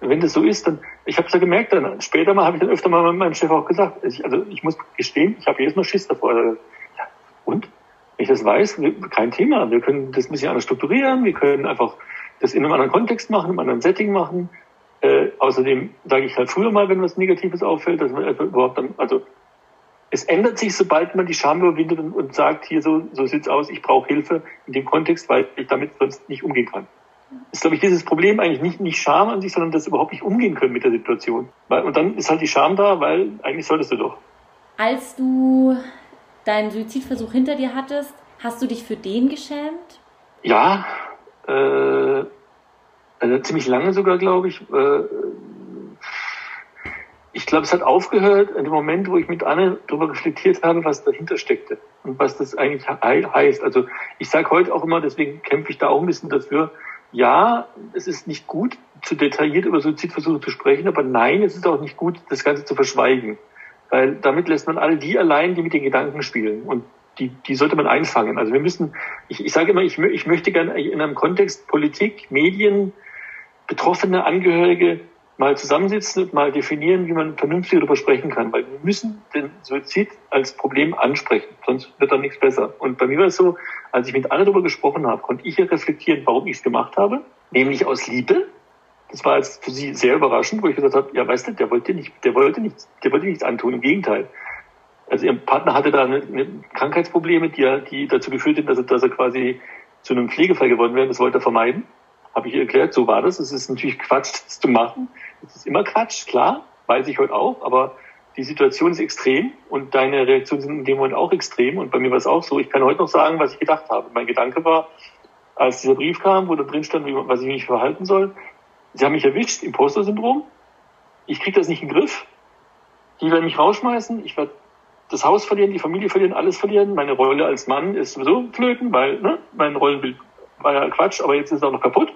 Wenn das so ist, dann, ich habe es ja gemerkt, dann später mal habe ich dann öfter mal mit meinem Chef auch gesagt, ich, also ich muss gestehen, ich habe jedes Mal Schiss davor. Also, ja, und? Wenn ich das weiß, kein Thema. Wir können das ein bisschen anders strukturieren, wir können einfach das in einem anderen Kontext machen, in einem anderen Setting machen. Äh, außerdem sage ich halt früher mal, wenn was Negatives auffällt, dass man überhaupt dann, also es ändert sich, sobald man die Scham überwindet und, und sagt, hier so, so sieht's aus, ich brauche Hilfe in dem Kontext, weil ich damit sonst nicht umgehen kann. ist, glaube ich, dieses Problem eigentlich nicht, nicht Scham an sich, sondern das überhaupt nicht umgehen können mit der Situation. Weil, und dann ist halt die Scham da, weil eigentlich solltest du doch. Als du deinen Suizidversuch hinter dir hattest, hast du dich für den geschämt? Ja, äh, also ziemlich lange sogar, glaube ich. Äh, ich glaube, es hat aufgehört in dem Moment, wo ich mit Anne darüber reflektiert habe, was dahinter steckte und was das eigentlich heißt. Also ich sage heute auch immer, deswegen kämpfe ich da auch ein bisschen dafür, ja, es ist nicht gut, zu detailliert über Suizidversuche zu sprechen, aber nein, es ist auch nicht gut, das Ganze zu verschweigen. Weil damit lässt man alle die allein, die mit den Gedanken spielen. Und die, die sollte man einfangen. Also wir müssen, ich, ich sage immer, ich, ich möchte gerne in einem Kontext Politik, Medien, betroffene Angehörige mal zusammensitzen und mal definieren, wie man vernünftig darüber sprechen kann. Weil wir müssen den Suizid als Problem ansprechen, sonst wird dann nichts besser. Und bei mir war es so, als ich mit Anne darüber gesprochen habe, konnte ich ja reflektieren, warum ich es gemacht habe, nämlich aus Liebe. Das war jetzt für sie sehr überraschend, wo ich gesagt habe, ja, weißt du, der wollte nicht, der wollte nichts, der wollte nichts antun. Im Gegenteil. Also ihr Partner hatte da eine, eine Krankheitsprobleme, die, die dazu geführt haben, dass er, dass er quasi zu einem Pflegefall geworden wäre. Das wollte er vermeiden. Habe ich ihr erklärt, so war das. Es ist natürlich Quatsch, das zu machen. Es ist immer Quatsch, klar, weiß ich heute auch, aber die Situation ist extrem und deine Reaktionen sind in dem Moment auch extrem. Und bei mir war es auch so. Ich kann heute noch sagen, was ich gedacht habe. Mein Gedanke war, als dieser Brief kam, wo da drin stand, was ich mich verhalten soll, sie haben mich erwischt, Imposter-Syndrom. Ich kriege das nicht in den Griff. Die werden mich rausschmeißen. Ich werde das Haus verlieren, die Familie verlieren, alles verlieren. Meine Rolle als Mann ist sowieso flöten, weil ne, mein Rollenbild war ja Quatsch, aber jetzt ist es auch noch kaputt.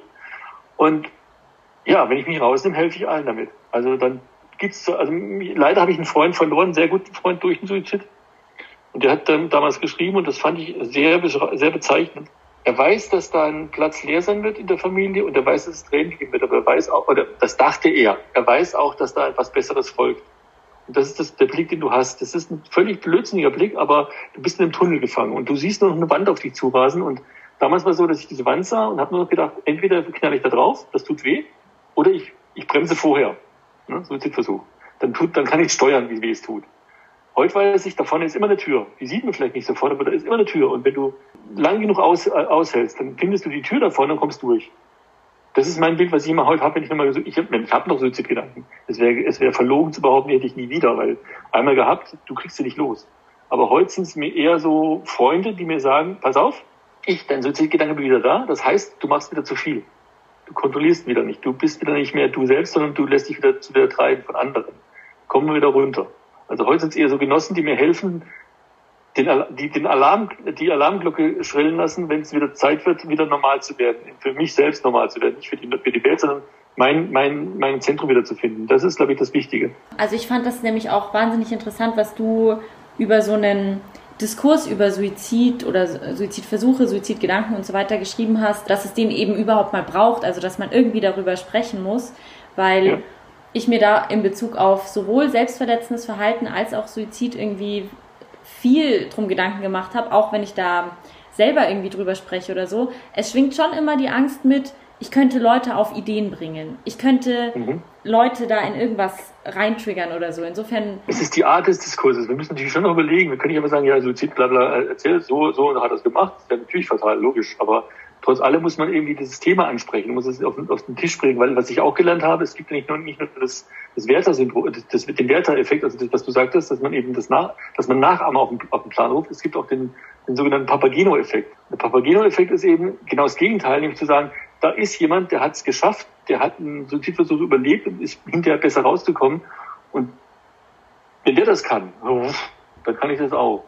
Und ja, wenn ich mich rausnehme, helfe ich allen damit. Also dann gibt's, also leider habe ich einen Freund verloren, einen sehr guten Freund durch den Suizid. Und der hat dann damals geschrieben, und das fand ich sehr, sehr bezeichnend. Er weiß, dass da ein Platz leer sein wird in der Familie und er weiß, dass es Tränen geben wird, aber er weiß auch, oder das dachte er, er weiß auch, dass da etwas Besseres folgt. Und das ist das, der Blick, den du hast. Das ist ein völlig blödsinniger Blick, aber du bist in einem Tunnel gefangen und du siehst noch eine Wand auf dich zurasen. Und damals war es so, dass ich diese Wand sah und habe nur noch gedacht, entweder knall ich da drauf, das tut weh, oder ich, ich bremse vorher. Ne? Suizidversuch. Dann, tut, dann kann ich steuern, wie weh es tut. Heute weiß ich, da vorne ist immer eine Tür. Die sieht man vielleicht nicht sofort, aber da ist immer eine Tür. Und wenn du lang genug aus, äh, aushältst, dann findest du die Tür da vorne und kommst durch. Das ist mein Bild, was ich immer heute habe, wenn ich nochmal so, ich habe hab noch Suizidgedanken. Es wäre es wäre verlogen zu behaupten, hätte ich nie wieder, weil einmal gehabt, du kriegst sie nicht los. Aber heute sind es mir eher so Freunde, die mir sagen, pass auf, ich, dein Suizidgedanke bin wieder da. Das heißt, du machst wieder zu viel. Du kontrollierst wieder nicht. Du bist wieder nicht mehr du selbst, sondern du lässt dich wieder zu der treiben von anderen. Kommen wir wieder runter. Also heute sind es eher so Genossen, die mir helfen, den, die, den Alarm, die Alarmglocke schrillen lassen, wenn es wieder Zeit wird, wieder normal zu werden. Für mich selbst normal zu werden. Nicht für die, für die Welt, sondern mein, mein, mein Zentrum wieder zu finden. Das ist, glaube ich, das Wichtige. Also ich fand das nämlich auch wahnsinnig interessant, was du über so einen Diskurs über Suizid oder Suizidversuche, Suizidgedanken und so weiter geschrieben hast, dass es den eben überhaupt mal braucht, also dass man irgendwie darüber sprechen muss, weil ja. ich mir da in Bezug auf sowohl selbstverletzendes Verhalten als auch Suizid irgendwie viel drum Gedanken gemacht habe, auch wenn ich da selber irgendwie drüber spreche oder so. Es schwingt schon immer die Angst mit, ich könnte Leute auf Ideen bringen. Ich könnte mhm. Leute da in irgendwas reintriggern oder so. Insofern. Es ist die Art des Diskurses. Wir müssen natürlich schon noch überlegen. Wir können nicht einfach sagen, ja, Suizid, bla, bla, erzähl so, so und hat das gemacht. Das ist ja natürlich fatal, logisch. Aber trotz allem muss man irgendwie dieses Thema ansprechen, muss es auf, auf, den Tisch bringen, weil was ich auch gelernt habe, es gibt ja nicht nur, nicht nur das, das Werther-Syndrom, das, das, den Werther-Effekt, also das, was du sagtest, dass man eben das nach, dass man Nachahmer auf auf den Plan ruft. Es gibt auch den, den sogenannten Papageno-Effekt. Der Papageno-Effekt ist eben genau das Gegenteil, nämlich zu sagen, da ist jemand, der hat es geschafft, der hat einen Suizidversuch überlebt und ist hinterher besser rausgekommen. Und wenn der das kann, dann kann ich das auch.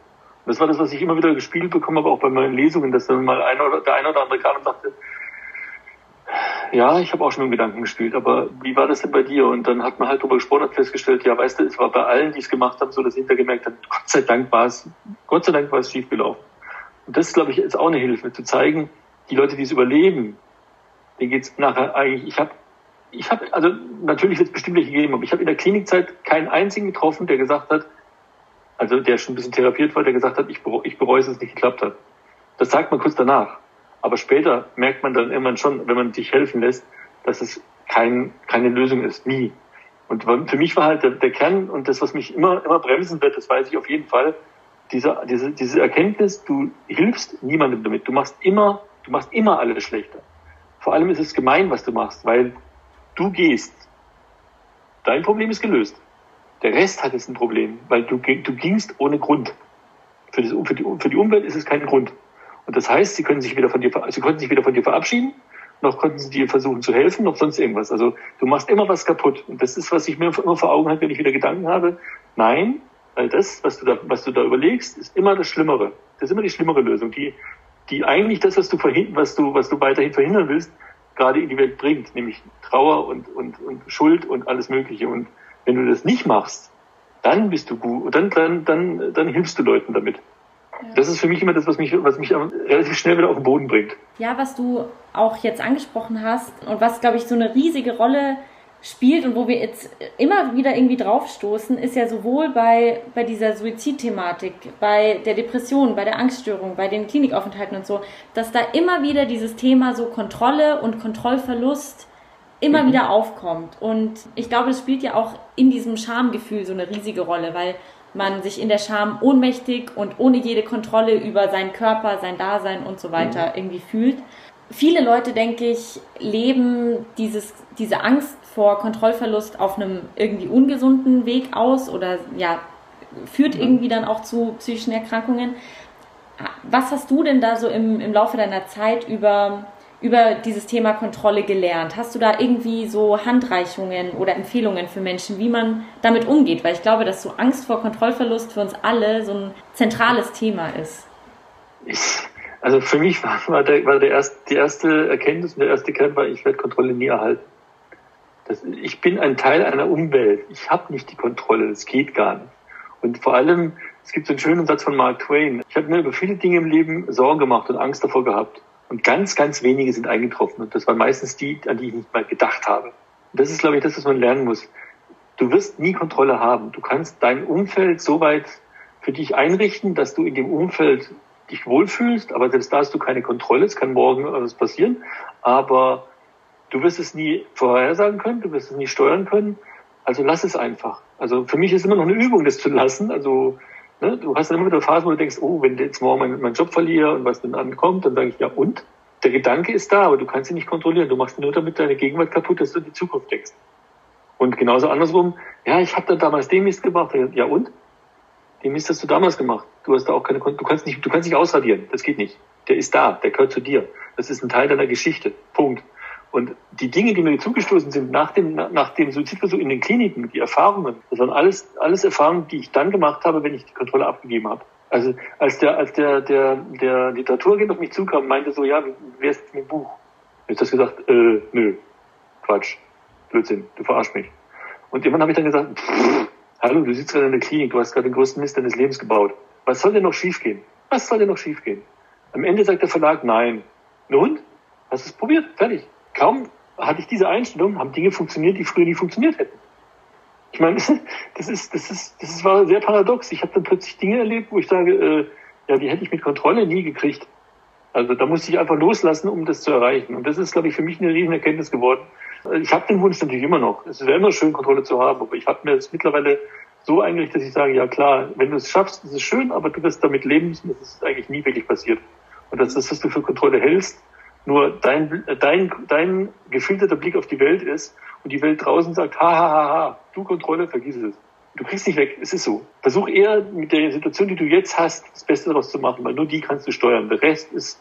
Das war das, was ich immer wieder gespielt bekomme, aber auch bei meinen Lesungen, dass dann mal einer oder der eine oder andere kam und sagte, ja, ich habe auch schon mit Gedanken gespielt, aber wie war das denn bei dir? Und dann hat man halt darüber gesprochen und festgestellt, ja, weißt du, es war bei allen, die es gemacht haben, so, dass hinter gemerkt hat, Gott sei Dank war es, Gott sei Dank war es schiefgelaufen. Und das, glaube ich, ist auch eine Hilfe, zu zeigen, die Leute, die es überleben, denen geht's nachher eigentlich, ich habe ich habe, also natürlich wird es bestimmt welche gegeben, aber ich habe in der Klinikzeit keinen einzigen getroffen, der gesagt hat, also der schon ein bisschen therapiert war, der gesagt hat, ich, bereue, ich bereue es, dass es nicht geklappt hat. Das sagt man kurz danach. Aber später merkt man dann irgendwann schon, wenn man sich helfen lässt, dass es kein, keine Lösung ist. Nie. Und für mich war halt der, der Kern und das, was mich immer, immer bremsen wird, das weiß ich auf jeden Fall, diese, diese, diese Erkenntnis, du hilfst niemandem damit. Du machst immer, du machst immer alles schlechter. Vor allem ist es gemein, was du machst, weil du gehst. Dein Problem ist gelöst. Der Rest hat jetzt ein Problem, weil du, du gingst ohne Grund. Für, das, für, die, für die Umwelt ist es kein Grund. Und das heißt, sie können sich wieder von dir, sie konnten sich weder von dir verabschieden, noch konnten sie dir versuchen zu helfen, noch sonst irgendwas. Also du machst immer was kaputt. Und das ist, was ich mir immer vor Augen habe, wenn ich wieder Gedanken habe. Nein, weil das, was du da, was du da überlegst, ist immer das Schlimmere. Das ist immer die schlimmere Lösung. Die, die eigentlich das, was du verhindern, was du, was du weiterhin verhindern willst, gerade in die Welt bringt, nämlich Trauer und, und, und Schuld und alles Mögliche. Und wenn du das nicht machst, dann bist du gut, dann, dann, dann, dann hilfst du Leuten damit. Ja. Das ist für mich immer das, was mich, was mich relativ schnell wieder auf den Boden bringt. Ja, was du auch jetzt angesprochen hast und was, glaube ich, so eine riesige Rolle spielt und wo wir jetzt immer wieder irgendwie draufstoßen, ist ja sowohl bei, bei dieser Suizidthematik, bei der Depression, bei der Angststörung, bei den Klinikaufenthalten und so, dass da immer wieder dieses Thema so Kontrolle und Kontrollverlust immer mhm. wieder aufkommt. Und ich glaube, es spielt ja auch in diesem Schamgefühl so eine riesige Rolle, weil man sich in der Scham ohnmächtig und ohne jede Kontrolle über seinen Körper, sein Dasein und so weiter mhm. irgendwie fühlt. Viele Leute, denke ich, leben dieses, diese Angst vor Kontrollverlust auf einem irgendwie ungesunden Weg aus oder ja, führt mhm. irgendwie dann auch zu psychischen Erkrankungen. Was hast du denn da so im, im Laufe deiner Zeit über, über dieses Thema Kontrolle gelernt? Hast du da irgendwie so Handreichungen oder Empfehlungen für Menschen, wie man damit umgeht? Weil ich glaube, dass so Angst vor Kontrollverlust für uns alle so ein zentrales Thema ist. also für mich war, war, der, war der erste, die erste Erkenntnis und der erste Kern war, ich werde Kontrolle nie erhalten. Das, ich bin ein Teil einer Umwelt. Ich habe nicht die Kontrolle. Das geht gar nicht. Und vor allem, es gibt so einen schönen Satz von Mark Twain. Ich habe mir über viele Dinge im Leben Sorgen gemacht und Angst davor gehabt. Und ganz, ganz wenige sind eingetroffen. Und das waren meistens die, an die ich nicht mal gedacht habe. Und das ist, glaube ich, das, was man lernen muss. Du wirst nie Kontrolle haben. Du kannst dein Umfeld so weit für dich einrichten, dass du in dem Umfeld dich wohlfühlst, aber selbst da hast du keine Kontrolle. Es kann morgen alles passieren. Aber du wirst es nie vorhersagen können, du wirst es nie steuern können. Also lass es einfach. Also für mich ist immer noch eine Übung, das zu lassen. Also ne, du hast dann immer wieder Phasen, wo du denkst, oh, wenn jetzt morgen mein, mein Job verliere und was dann ankommt, dann sage ich, ja und? Der Gedanke ist da, aber du kannst ihn nicht kontrollieren. Du machst nur damit deine Gegenwart kaputt, dass du in die Zukunft denkst. Und genauso andersrum, ja, ich habe da damals den Mist gemacht. Ja und? Den Mist hast du damals gemacht. Du hast da auch keine, du kannst nicht, du kannst nicht ausradieren. Das geht nicht. Der ist da, der gehört zu dir. Das ist ein Teil deiner Geschichte. Punkt. Und die Dinge, die mir zugestoßen sind nach dem, nach dem Suizidversuch in den Kliniken, die Erfahrungen, das waren alles, alles Erfahrungen, die ich dann gemacht habe, wenn ich die Kontrolle abgegeben habe. Also als der, als der, der, der Literaturagent auf mich zukam, meinte so, ja, wer ist mit dem Buch? Ich habe das gesagt, äh, nö, Quatsch, Blödsinn, du verarsch mich. Und irgendwann habe ich dann gesagt, pff, hallo, du sitzt gerade in der Klinik, du hast gerade den größten Mist deines Lebens gebaut. Was soll denn noch schiefgehen? Was soll denn noch schiefgehen? Am Ende sagt der Verlag, nein. Nun, hast du es probiert? Fertig kaum hatte ich diese Einstellung, haben Dinge funktioniert, die früher nie funktioniert hätten. Ich meine, das ist, das ist, das war sehr paradox. Ich habe dann plötzlich Dinge erlebt, wo ich sage, äh, ja, die hätte ich mit Kontrolle nie gekriegt. Also da musste ich einfach loslassen, um das zu erreichen. Und das ist, glaube ich, für mich eine riesen Erkenntnis geworden. Ich habe den Wunsch natürlich immer noch. Es wäre immer schön, Kontrolle zu haben, aber ich habe mir das mittlerweile so eingerichtet, dass ich sage, ja klar, wenn du es schaffst, ist es schön, aber du wirst damit leben müssen, das ist eigentlich nie wirklich passiert. Und das ist, was du für Kontrolle hältst, nur dein, dein, dein gefilterter Blick auf die Welt ist und die Welt draußen sagt, ha, ha, ha, ha, du Kontrolle, vergiss es. Du kriegst nicht weg, es ist so. Versuch eher mit der Situation, die du jetzt hast, das Beste daraus zu machen, weil nur die kannst du steuern. Der Rest ist,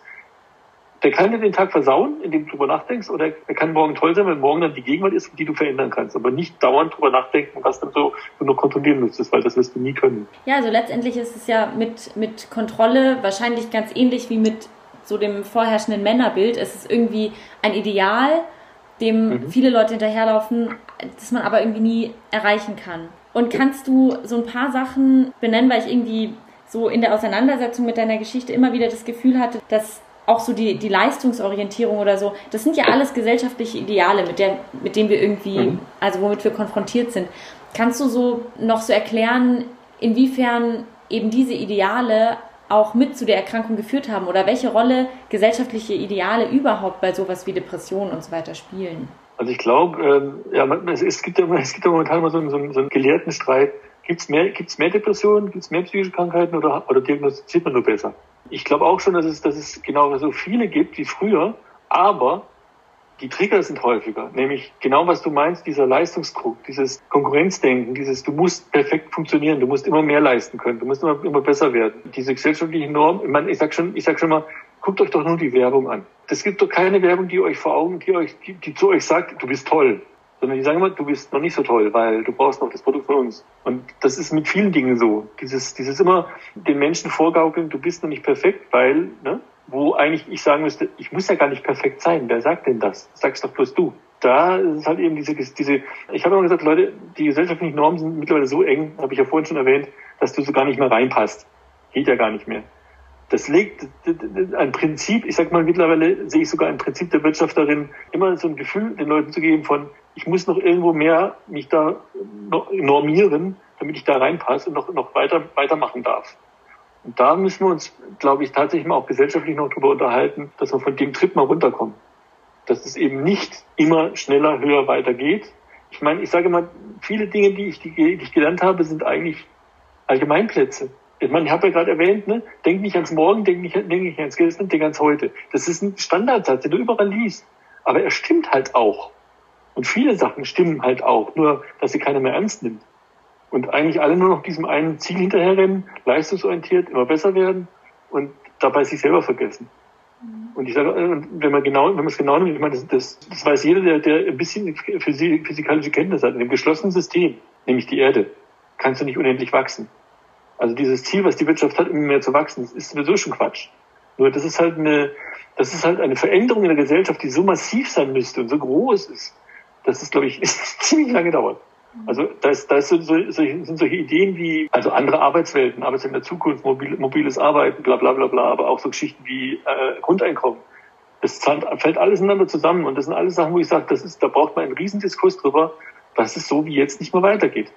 der kann dir den Tag versauen, indem du drüber nachdenkst, oder er kann morgen toll sein, weil morgen dann die Gegenwart ist, die du verändern kannst. Aber nicht dauernd drüber nachdenken, was dann so du nur kontrollieren müsstest, weil das wirst du nie können. Ja, also letztendlich ist es ja mit, mit Kontrolle wahrscheinlich ganz ähnlich wie mit so dem vorherrschenden Männerbild. Es ist irgendwie ein Ideal, dem mhm. viele Leute hinterherlaufen, das man aber irgendwie nie erreichen kann. Und kannst du so ein paar Sachen benennen, weil ich irgendwie so in der Auseinandersetzung mit deiner Geschichte immer wieder das Gefühl hatte, dass auch so die, die Leistungsorientierung oder so, das sind ja alles gesellschaftliche Ideale, mit, der, mit denen wir irgendwie, mhm. also womit wir konfrontiert sind. Kannst du so noch so erklären, inwiefern eben diese Ideale auch mit zu der Erkrankung geführt haben oder welche Rolle gesellschaftliche Ideale überhaupt bei sowas wie Depressionen und so weiter spielen? Also ich glaube, ähm, ja, es, es, gibt ja, es gibt ja momentan immer so einen, so so einen gelehrten Streit. Gibt es mehr, gibt's mehr Depressionen, gibt es mehr psychische Krankheiten oder, oder diagnostiziert man nur besser? Ich glaube auch schon, dass es, dass es genau so viele gibt wie früher, aber die Trigger sind häufiger, nämlich genau was du meinst, dieser Leistungsdruck, dieses Konkurrenzdenken, dieses du musst perfekt funktionieren, du musst immer mehr leisten können, du musst immer, immer besser werden. Diese gesellschaftlichen Normen, ich, meine, ich sag schon, ich sag schon mal, guckt euch doch nur die Werbung an. Es gibt doch keine Werbung, die euch vor Augen, die euch, die, die zu euch sagt, du bist toll. Sondern die sagen immer, du bist noch nicht so toll, weil du brauchst noch das Produkt von uns. Und das ist mit vielen Dingen so. Dieses, dieses immer den Menschen vorgaukeln, du bist noch nicht perfekt, weil, ne? Wo eigentlich ich sagen müsste, ich muss ja gar nicht perfekt sein. Wer sagt denn das? Sag's doch bloß du. Da ist halt eben diese, diese ich habe immer gesagt, Leute, die gesellschaftlichen Normen sind mittlerweile so eng, habe ich ja vorhin schon erwähnt, dass du so gar nicht mehr reinpasst. Geht ja gar nicht mehr. Das legt ein Prinzip, ich sag mal mittlerweile sehe ich sogar ein Prinzip der Wirtschaft darin, immer so ein Gefühl den Leuten zu geben von, ich muss noch irgendwo mehr mich da normieren, damit ich da reinpasse und noch, noch weiter, weitermachen darf. Und da müssen wir uns, glaube ich, tatsächlich mal auch gesellschaftlich noch drüber unterhalten, dass wir von dem Trip mal runterkommen. Dass es eben nicht immer schneller, höher, weiter geht. Ich meine, ich sage mal, viele Dinge, die ich, die, die ich gelernt habe, sind eigentlich Allgemeinplätze. Ich meine, ich habe ja gerade erwähnt, ne, denk nicht ans Morgen, denk nicht, denk nicht ans Gestern, denk ans Heute. Das ist ein Standardsatz, den du überall liest. Aber er stimmt halt auch. Und viele Sachen stimmen halt auch, nur dass sie keiner mehr ernst nimmt. Und eigentlich alle nur noch diesem einen Ziel hinterherrennen, leistungsorientiert, immer besser werden und dabei sich selber vergessen. Mhm. Und ich sage, wenn man genau, wenn man es genau nimmt, ich meine, das, das, das weiß jeder, der, der ein bisschen physikalische Kenntnis hat. In dem geschlossenen System, nämlich die Erde, kannst du nicht unendlich wachsen. Also dieses Ziel, was die Wirtschaft hat, immer mehr zu wachsen, das ist sowieso schon Quatsch. Nur das ist halt eine, das ist halt eine Veränderung in der Gesellschaft, die so massiv sein müsste und so groß ist, dass es, glaube ich, ziemlich lange dauert. Also da, ist, da ist so, sind solche Ideen wie also andere Arbeitswelten, Arbeitswelten der Zukunft, mobil, mobiles Arbeiten, bla bla bla bla, aber auch so Geschichten wie äh, Grundeinkommen. Das fällt alles ineinander zusammen und das sind alles Sachen, wo ich sage, das ist, da braucht man einen Riesendiskus drüber, dass es so wie jetzt nicht mehr weitergeht.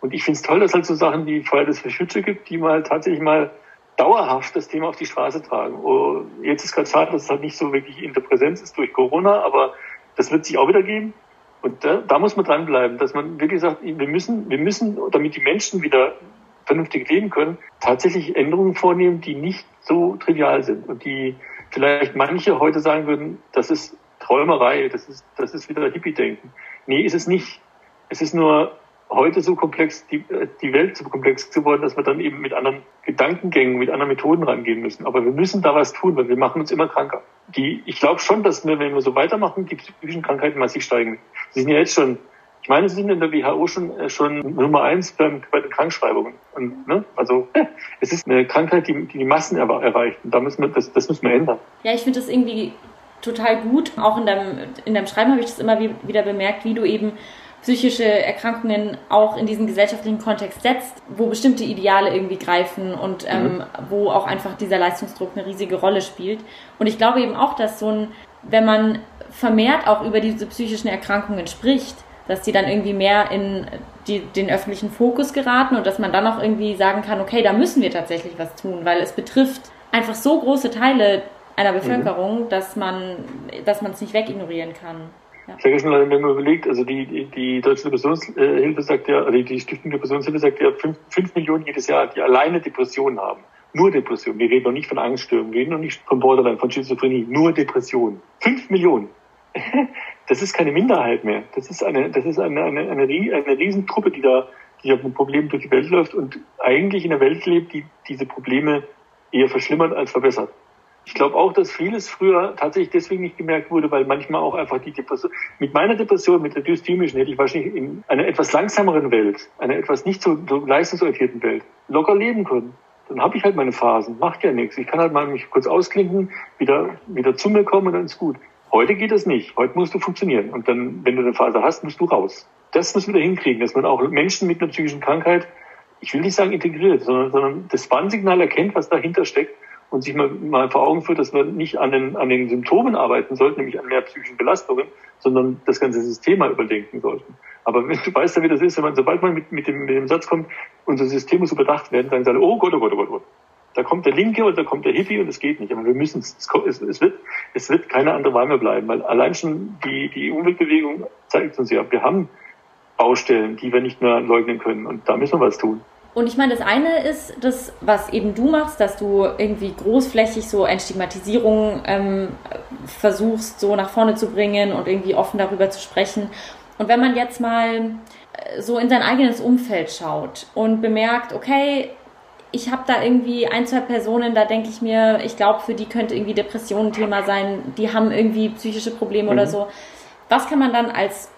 Und ich finde es toll, dass es halt so Sachen wie Fridays for Future gibt, die mal tatsächlich mal dauerhaft das Thema auf die Straße tragen. Oh, jetzt ist gerade schade, dass es halt nicht so wirklich in der Präsenz ist durch Corona, aber das wird sich auch wieder geben. Und da, da muss man dranbleiben, dass man wirklich sagt, wir müssen, wir müssen, damit die Menschen wieder vernünftig leben können, tatsächlich Änderungen vornehmen, die nicht so trivial sind und die vielleicht manche heute sagen würden, das ist Träumerei, das ist, das ist wieder Hippie-Denken. Nee, ist es nicht. Es ist nur heute so komplex, die, die Welt so komplex geworden, dass wir dann eben mit anderen Gedankengängen, mit anderen Methoden rangehen müssen. Aber wir müssen da was tun, weil wir machen uns immer kranker. Die, ich glaube schon, dass wir, wenn wir so weitermachen, die psychischen Krankheiten massiv steigen. Sie sind ja jetzt schon, ich meine, sie sind in der WHO schon, äh, schon Nummer eins beim, bei den Krankschreibungen. Und, ne, also es ist eine Krankheit, die die, die Massen erreicht. Und da müssen wir, das, das müssen wir ändern. Ja, ich finde das irgendwie total gut. Auch in deinem, in deinem Schreiben habe ich das immer wieder bemerkt, wie du eben psychische Erkrankungen auch in diesen gesellschaftlichen Kontext setzt, wo bestimmte Ideale irgendwie greifen und ähm, mhm. wo auch einfach dieser Leistungsdruck eine riesige Rolle spielt. Und ich glaube eben auch, dass so ein, wenn man vermehrt auch über diese psychischen Erkrankungen spricht, dass die dann irgendwie mehr in die, den öffentlichen Fokus geraten und dass man dann auch irgendwie sagen kann, okay, da müssen wir tatsächlich was tun, weil es betrifft einfach so große Teile einer mhm. Bevölkerung, mhm. dass man dass man es nicht wegignorieren kann. Ja. Ich habe schon wenn man überlegt, also die, die, die Deutsche Depressionshilfe sagt ja, also die Stiftung Depressionshilfe sagt ja, fünf, Millionen jedes Jahr, die alleine Depressionen haben. Nur Depression. Wir reden noch nicht von Angststörungen, wir reden noch nicht von Borderline, von Schizophrenie. Nur Depression. Fünf Millionen. Das ist keine Minderheit mehr. Das ist eine, das ist eine, eine, eine, eine Riesentruppe, die da, die auf ein Problem durch die Welt läuft und eigentlich in einer Welt lebt, die diese Probleme eher verschlimmert als verbessert. Ich glaube auch, dass vieles früher tatsächlich deswegen nicht gemerkt wurde, weil manchmal auch einfach die Depression, mit meiner Depression, mit der dysthymischen, hätte ich wahrscheinlich in einer etwas langsameren Welt, einer etwas nicht so, so leistungsorientierten Welt locker leben können. Dann habe ich halt meine Phasen, macht ja nichts. Ich kann halt mal mich kurz ausklinken, wieder, wieder zu mir kommen und dann ist gut. Heute geht das nicht. Heute musst du funktionieren. Und dann, wenn du eine Phase hast, musst du raus. Das müssen wir hinkriegen, dass man auch Menschen mit einer psychischen Krankheit, ich will nicht sagen integriert, sondern, sondern das Warnsignal erkennt, was dahinter steckt und sich mal, mal vor Augen führt, dass wir nicht an den, an den Symptomen arbeiten sollten, nämlich an mehr psychischen Belastungen, sondern das ganze System mal überdenken sollten. Aber du weißt ja, wie das ist, wenn man, sobald man mit, mit, dem, mit dem Satz kommt, unser System muss überdacht werden, dann sagen alle, oh Gott, oh Gott, oh Gott, oh Gott. Da kommt der Linke und da kommt der Hippie und es geht nicht. Aber wir müssen es, es, es wird, es wird keine andere Wahl mehr bleiben, weil allein schon die, die Umweltbewegung zeigt uns ja, wir haben Baustellen, die wir nicht mehr leugnen können und da müssen wir was tun. Und ich meine, das eine ist das, was eben du machst, dass du irgendwie großflächig so Entstigmatisierung ähm, versuchst, so nach vorne zu bringen und irgendwie offen darüber zu sprechen. Und wenn man jetzt mal äh, so in sein eigenes Umfeld schaut und bemerkt, okay, ich habe da irgendwie ein, zwei Personen, da denke ich mir, ich glaube, für die könnte irgendwie Depression ein Thema sein, die haben irgendwie psychische Probleme mhm. oder so. Was kann man dann als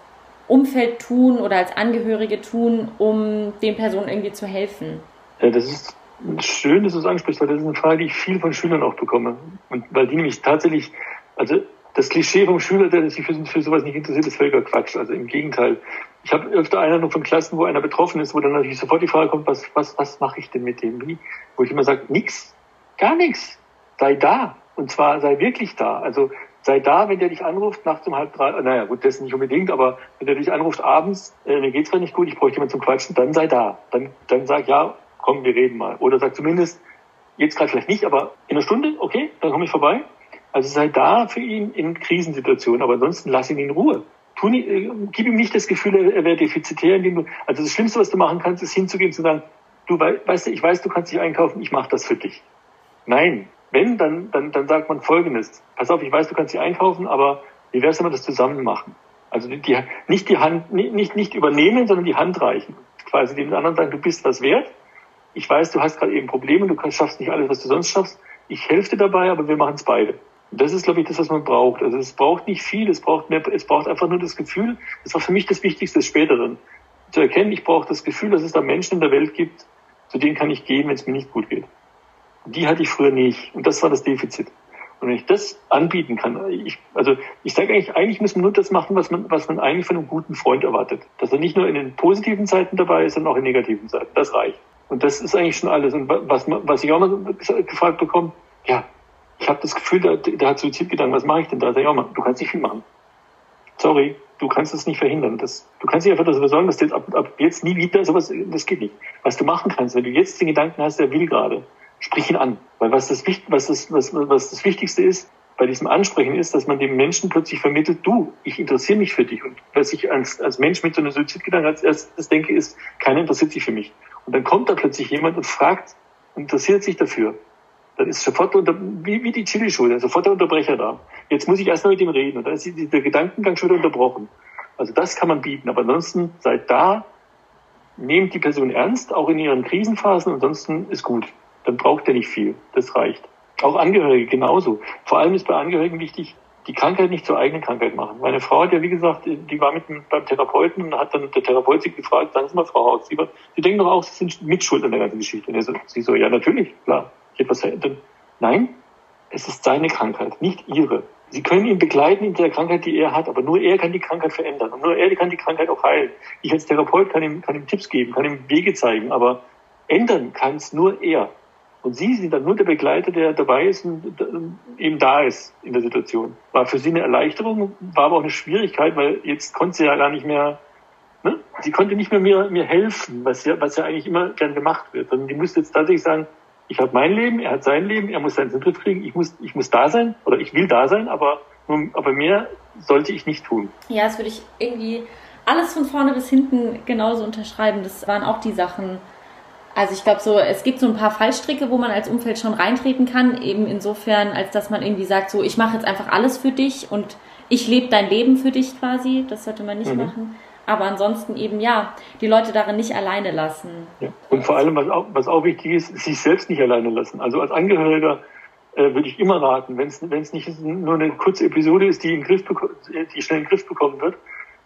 Umfeld tun oder als Angehörige tun, um den Personen irgendwie zu helfen? Ja, das ist schön, dass du es ansprichst, weil das ist eine Frage, die ich viel von Schülern auch bekomme. Und weil die nämlich tatsächlich, also das Klischee vom Schüler, der sich für, für sowas nicht interessiert, ist völliger Quatsch. Also im Gegenteil. Ich habe öfter noch von Klassen, wo einer betroffen ist, wo dann natürlich sofort die Frage kommt, was, was, was mache ich denn mit dem? Wie? Wo ich immer sage, nix, gar nichts. Sei da. Und zwar sei wirklich da. Also sei da, wenn der dich anruft, nachts um halb drei, naja gut, das nicht unbedingt, aber wenn der dich anruft abends, äh, mir geht's gerade nicht gut, ich bräuchte jemanden zum Quatschen, dann sei da. Dann, dann sag ja, komm, wir reden mal. Oder sag zumindest, jetzt gerade vielleicht nicht, aber in einer Stunde, okay, dann komme ich vorbei. Also sei da für ihn in Krisensituationen, aber ansonsten lass ihn in Ruhe. Tu nicht, äh, gib ihm nicht das Gefühl, er wäre defizitär, indem du, also das Schlimmste, was du machen kannst, ist hinzugehen und zu sagen, du weißt ich weiß, du kannst dich einkaufen, ich mache das für dich. Nein, wenn, dann, dann, dann sagt man Folgendes. Pass auf, ich weiß, du kannst dich einkaufen, aber wie wär's, wenn wir das zusammen machen? Also die, nicht die Hand, nicht, nicht übernehmen, sondern die Hand reichen. Quasi dem anderen sagen, du bist was wert. Ich weiß, du hast gerade eben Probleme, du schaffst nicht alles, was du sonst schaffst. Ich helfe dir dabei, aber wir machen es beide. Und das ist, glaube ich, das, was man braucht. Also es braucht nicht viel, es braucht mehr, es braucht einfach nur das Gefühl. Das war für mich das Wichtigste später dann. Zu erkennen, ich brauche das Gefühl, dass es da Menschen in der Welt gibt, zu denen kann ich gehen, wenn es mir nicht gut geht. Die hatte ich früher nicht. Und das war das Defizit. Und wenn ich das anbieten kann, ich, also ich sage eigentlich, eigentlich muss man nur das machen, was man, was man eigentlich von einem guten Freund erwartet. Dass er nicht nur in den positiven Zeiten dabei ist, sondern auch in negativen Zeiten. Das reicht. Und das ist eigentlich schon alles. Und was, was ich auch mal gefragt bekomme, ja, ich habe das Gefühl, der, der hat Suizidgedanken, was mache ich denn da? Sag ich auch mal, du kannst nicht viel machen. Sorry, du kannst es nicht verhindern. Das, du kannst nicht einfach dafür sorgen, dass jetzt ab, ab jetzt nie wieder sowas, das geht nicht. Was du machen kannst, wenn du jetzt den Gedanken hast, der will gerade, sprich ihn an. Weil was das, was das, was, was das Wichtigste ist, bei diesem Ansprechen ist, dass man dem Menschen plötzlich vermittelt, du, ich interessiere mich für dich. Und was ich als, als Mensch mit so einem Suizidgedanken als erstes denke, ist, keiner interessiert sich für mich. Und dann kommt da plötzlich jemand und fragt, interessiert sich dafür. Dann ist sofort unter, wie, wie die Chili-Schule, sofort der Unterbrecher da. Jetzt muss ich erstmal mit ihm reden. Und dann ist der Gedankengang schon wieder unterbrochen. Also das kann man bieten. Aber ansonsten seid da, nehmt die Person ernst, auch in ihren Krisenphasen. Ansonsten ist gut dann braucht er nicht viel. Das reicht. Auch Angehörige genauso. Vor allem ist bei Angehörigen wichtig, die Krankheit nicht zur eigenen Krankheit machen. Meine Frau hat ja, wie gesagt, die war mit beim Therapeuten und hat dann der Therapeut sie gefragt, sagen Sie mal, Frau Haus, Sie, sie denken doch auch, Sie sind Mitschuld an der ganzen Geschichte. Und so, sie so, ja, natürlich, klar. Ich etwas verändert. Nein, es ist seine Krankheit, nicht Ihre. Sie können ihn begleiten in der Krankheit, die er hat, aber nur er kann die Krankheit verändern. Und nur er kann die Krankheit auch heilen. Ich als Therapeut kann ihm, kann ihm Tipps geben, kann ihm Wege zeigen, aber ändern kann es nur er. Und Sie sind dann nur der Begleiter, der dabei ist und eben da ist in der Situation. War für Sie eine Erleichterung, war aber auch eine Schwierigkeit, weil jetzt konnte sie ja gar nicht mehr, ne? sie konnte nicht mehr mir, mir helfen, was ja, was ja eigentlich immer gern gemacht wird. Sondern die musste jetzt tatsächlich sagen, ich habe mein Leben, er hat sein Leben, er muss seinen Griff kriegen, ich muss, ich muss da sein oder ich will da sein, aber, aber mehr sollte ich nicht tun. Ja, das würde ich irgendwie alles von vorne bis hinten genauso unterschreiben. Das waren auch die Sachen, also ich glaube so, es gibt so ein paar Fallstricke, wo man als Umfeld schon reintreten kann, eben insofern, als dass man irgendwie sagt, so ich mache jetzt einfach alles für dich und ich lebe dein Leben für dich quasi. Das sollte man nicht mhm. machen. Aber ansonsten eben ja, die Leute darin nicht alleine lassen. Ja. Und vor allem, was auch, was auch wichtig ist, sich selbst nicht alleine lassen. Also als Angehöriger äh, würde ich immer raten, wenn es nicht nur eine kurze Episode ist, die, in Griff die schnell in den Griff bekommen wird,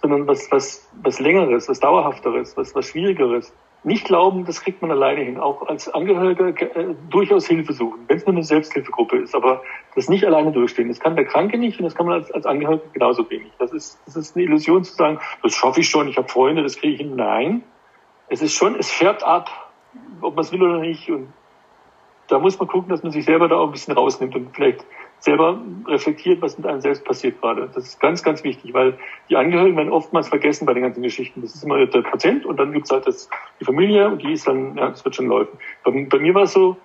sondern was, was, was längeres, was dauerhafteres, was, was schwierigeres, nicht glauben, das kriegt man alleine hin. Auch als Angehöriger äh, durchaus Hilfe suchen, wenn es nur eine Selbsthilfegruppe ist. Aber das nicht alleine durchstehen. Das kann der Kranke nicht und das kann man als, als Angehöriger genauso wenig. Das ist, das ist eine Illusion zu sagen, das schaffe ich schon, ich habe Freunde, das kriege ich hin. Nein, es ist schon, es färbt ab, ob man es will oder nicht. Und da muss man gucken, dass man sich selber da auch ein bisschen rausnimmt und vielleicht selber reflektiert, was mit einem selbst passiert gerade. Das ist ganz, ganz wichtig, weil die Angehörigen werden oftmals vergessen bei den ganzen Geschichten. Das ist immer der Patient und dann gibt's halt das, die Familie und die ist dann, ja, das wird schon laufen. Bei, bei mir war es so,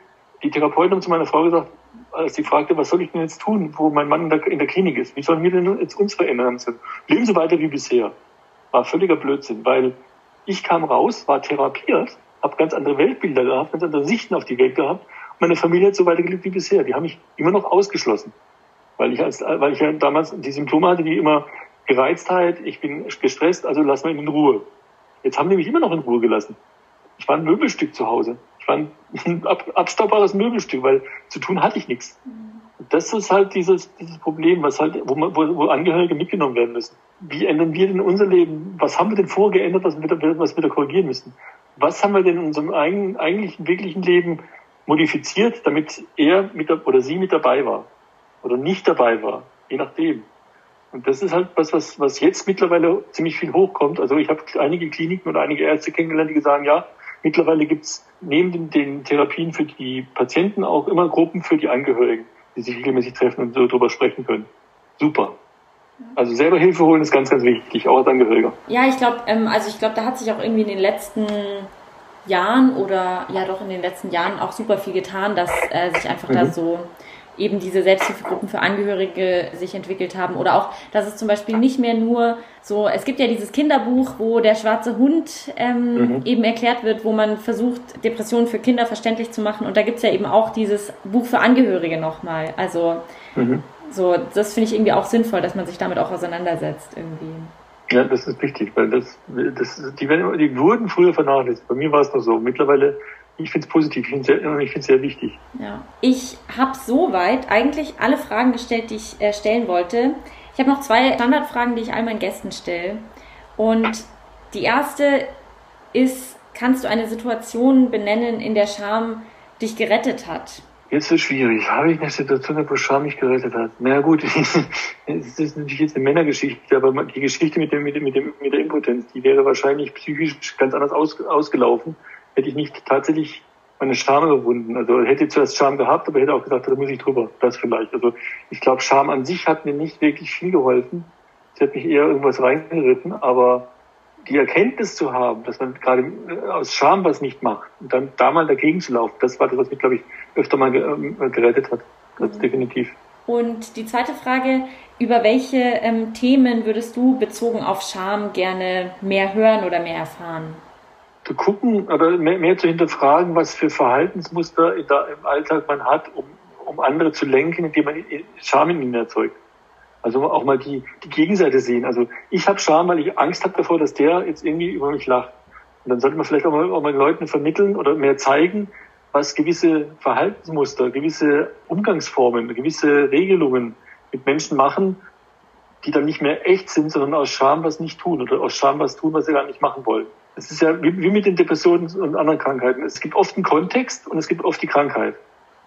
die Therapeuten haben zu meiner Frau gesagt, als sie fragte, was soll ich denn jetzt tun, wo mein Mann in der, in der Klinik ist? Wie sollen wir denn jetzt uns verändern? Leben Sie weiter wie bisher. War völliger Blödsinn, weil ich kam raus, war therapiert, habe ganz andere Weltbilder gehabt, ganz andere Sichten auf die Welt gehabt meine Familie hat so weitergelebt wie bisher. Die haben mich immer noch ausgeschlossen. Weil ich, als, weil ich ja damals die Symptome hatte, wie immer Gereiztheit, ich bin gestresst, also lass mal in Ruhe. Jetzt haben die mich immer noch in Ruhe gelassen. Ich war ein Möbelstück zu Hause. Ich war ein ab, abstaubbares Möbelstück, weil zu tun hatte ich nichts. Das ist halt dieses, dieses Problem, was halt, wo, man, wo, wo Angehörige mitgenommen werden müssen. Wie ändern wir denn unser Leben? Was haben wir denn vorgeändert, was wir, was wir da korrigieren müssen? Was haben wir denn in unserem eigenen, eigentlichen, wirklichen Leben modifiziert, damit er mit oder sie mit dabei war oder nicht dabei war, je nachdem. Und das ist halt was, was, was jetzt mittlerweile ziemlich viel hochkommt. Also ich habe einige Kliniken oder einige Ärzte kennengelernt, die sagen, ja, mittlerweile gibt's neben den, den Therapien für die Patienten auch immer Gruppen für die Angehörigen, die sich regelmäßig treffen und so drüber sprechen können. Super. Also selber Hilfe holen ist ganz, ganz wichtig, auch als Angehöriger. Ja, ich glaube, ähm, also ich glaube, da hat sich auch irgendwie in den letzten Jahren oder ja doch in den letzten Jahren auch super viel getan, dass äh, sich einfach mhm. da so eben diese Selbsthilfegruppen für Angehörige sich entwickelt haben oder auch, dass es zum Beispiel nicht mehr nur so, es gibt ja dieses Kinderbuch, wo der schwarze Hund ähm, mhm. eben erklärt wird, wo man versucht, Depressionen für Kinder verständlich zu machen und da gibt es ja eben auch dieses Buch für Angehörige nochmal. Also mhm. so, das finde ich irgendwie auch sinnvoll, dass man sich damit auch auseinandersetzt irgendwie. Ja, das ist wichtig, weil das, das die, die wurden früher vernachlässigt. Bei mir war es noch so. Mittlerweile ich finde es positiv, ich finde es sehr, sehr, wichtig. Ja. Ich habe soweit eigentlich alle Fragen gestellt, die ich äh, stellen wollte. Ich habe noch zwei Standardfragen, die ich all meinen Gästen stelle. Und die erste ist, kannst du eine Situation benennen, in der Scham dich gerettet hat? Jetzt ist es schwierig. Habe ich eine Situation, wo Scham mich gerettet hat? Na gut, es ist natürlich jetzt eine Männergeschichte, aber die Geschichte mit, dem, mit, dem, mit, dem, mit der Impotenz, die wäre wahrscheinlich psychisch ganz anders aus, ausgelaufen hätte ich nicht tatsächlich meine Scham überwunden. Also hätte zuerst Scham gehabt, aber hätte auch gesagt, da muss ich drüber. Das vielleicht. Also ich glaube, Scham an sich hat mir nicht wirklich viel geholfen. Es hat mich eher irgendwas reingeritten, aber die Erkenntnis zu haben, dass man gerade äh, aus Scham was nicht macht und dann da mal dagegen zu laufen, das war das, was mich, glaube ich, öfter mal ähm, gerettet hat. Das mhm. definitiv. Und die zweite Frage, über welche ähm, Themen würdest du bezogen auf Scham gerne mehr hören oder mehr erfahren? zu gucken oder mehr, mehr, zu hinterfragen, was für Verhaltensmuster da im Alltag man hat, um, um andere zu lenken, indem man Scham in ihnen erzeugt. Also auch mal die, die Gegenseite sehen. Also ich habe Scham, weil ich Angst habe davor, dass der jetzt irgendwie über mich lacht. Und dann sollte man vielleicht auch mal, auch mal Leuten vermitteln oder mehr zeigen, was gewisse Verhaltensmuster, gewisse Umgangsformen, gewisse Regelungen mit Menschen machen, die dann nicht mehr echt sind, sondern aus Scham was nicht tun oder aus Scham was tun, was sie gar nicht machen wollen. Es ist ja wie, mit den Depressionen und anderen Krankheiten. Es gibt oft einen Kontext und es gibt oft die Krankheit.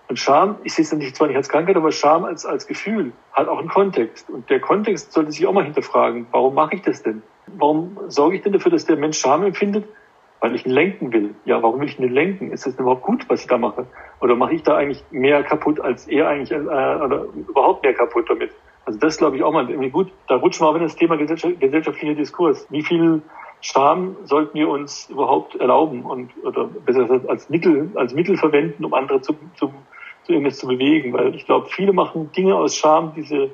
Und Scham, ich sehe es nicht zwar nicht als Krankheit, aber Scham als, als Gefühl hat auch einen Kontext. Und der Kontext sollte sich auch mal hinterfragen, warum mache ich das denn? Warum sorge ich denn dafür, dass der Mensch Scham empfindet? Weil ich ihn lenken will. Ja, warum will ich ihn lenken? Ist das überhaupt gut, was ich da mache? Oder mache ich da eigentlich mehr kaputt, als er eigentlich, äh, oder überhaupt mehr kaputt damit? Also das glaube ich auch mal irgendwie gut. Da rutschen wir auch in das Thema gesellschaftlicher Diskurs. Wie viel Scham sollten wir uns überhaupt erlauben und oder besser gesagt als Mittel als Mittel verwenden, um andere zu, zu, zu irgendwas zu bewegen, weil ich glaube, viele machen Dinge aus Scham, die sie,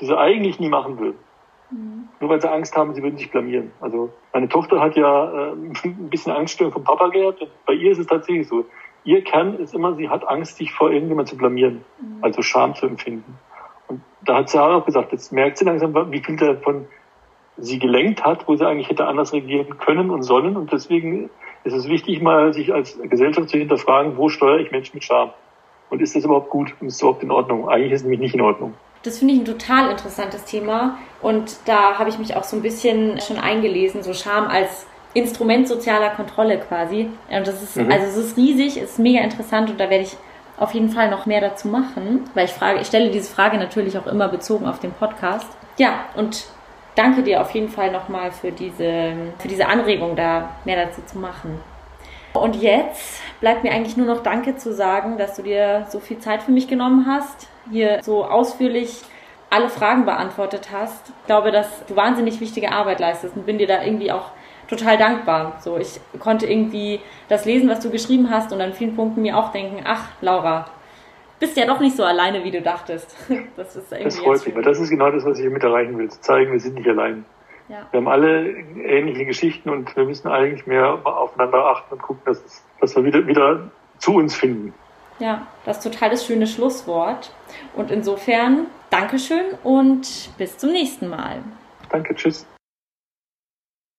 die sie eigentlich nie machen würden. Mhm. Nur weil sie Angst haben, sie würden sich blamieren. Also meine Tochter hat ja äh, ein bisschen Angststörung vom Papa gehabt. Und bei ihr ist es tatsächlich so. Ihr Kern ist immer, sie hat Angst, sich vor irgendjemand zu blamieren, mhm. also Scham zu empfinden. Und da hat sie auch gesagt, jetzt merkt sie langsam, wie viel davon sie gelenkt hat, wo sie eigentlich hätte anders regieren können und sollen. Und deswegen ist es wichtig, mal sich als Gesellschaft zu hinterfragen, wo steuere ich Menschen mit Scham? Und ist das überhaupt gut? Und ist das überhaupt in Ordnung? Eigentlich ist es nämlich nicht in Ordnung. Das finde ich ein total interessantes Thema. Und da habe ich mich auch so ein bisschen schon eingelesen, so Scham als Instrument sozialer Kontrolle quasi. Und das ist, mhm. also es ist riesig, es ist mega interessant und da werde ich auf jeden Fall noch mehr dazu machen, weil ich frage, ich stelle diese Frage natürlich auch immer bezogen auf den Podcast. Ja, und danke dir auf jeden Fall nochmal für diese, für diese Anregung, da mehr dazu zu machen. Und jetzt bleibt mir eigentlich nur noch Danke zu sagen, dass du dir so viel Zeit für mich genommen hast, hier so ausführlich alle Fragen beantwortet hast. Ich glaube, dass du wahnsinnig wichtige Arbeit leistest und bin dir da irgendwie auch total dankbar. So, ich konnte irgendwie das lesen, was du geschrieben hast und an vielen Punkten mir auch denken, ach, Laura, bist ja doch nicht so alleine, wie du dachtest. Das, ist irgendwie das freut mich, weil das ist genau das, was ich mit erreichen will, zu zeigen, wir sind nicht allein. Ja. Wir haben alle ähnliche Geschichten und wir müssen eigentlich mehr aufeinander achten und gucken, dass, dass wir wieder, wieder zu uns finden. Ja, das ist total das schöne Schlusswort. Und insofern, Dankeschön und bis zum nächsten Mal. Danke, tschüss.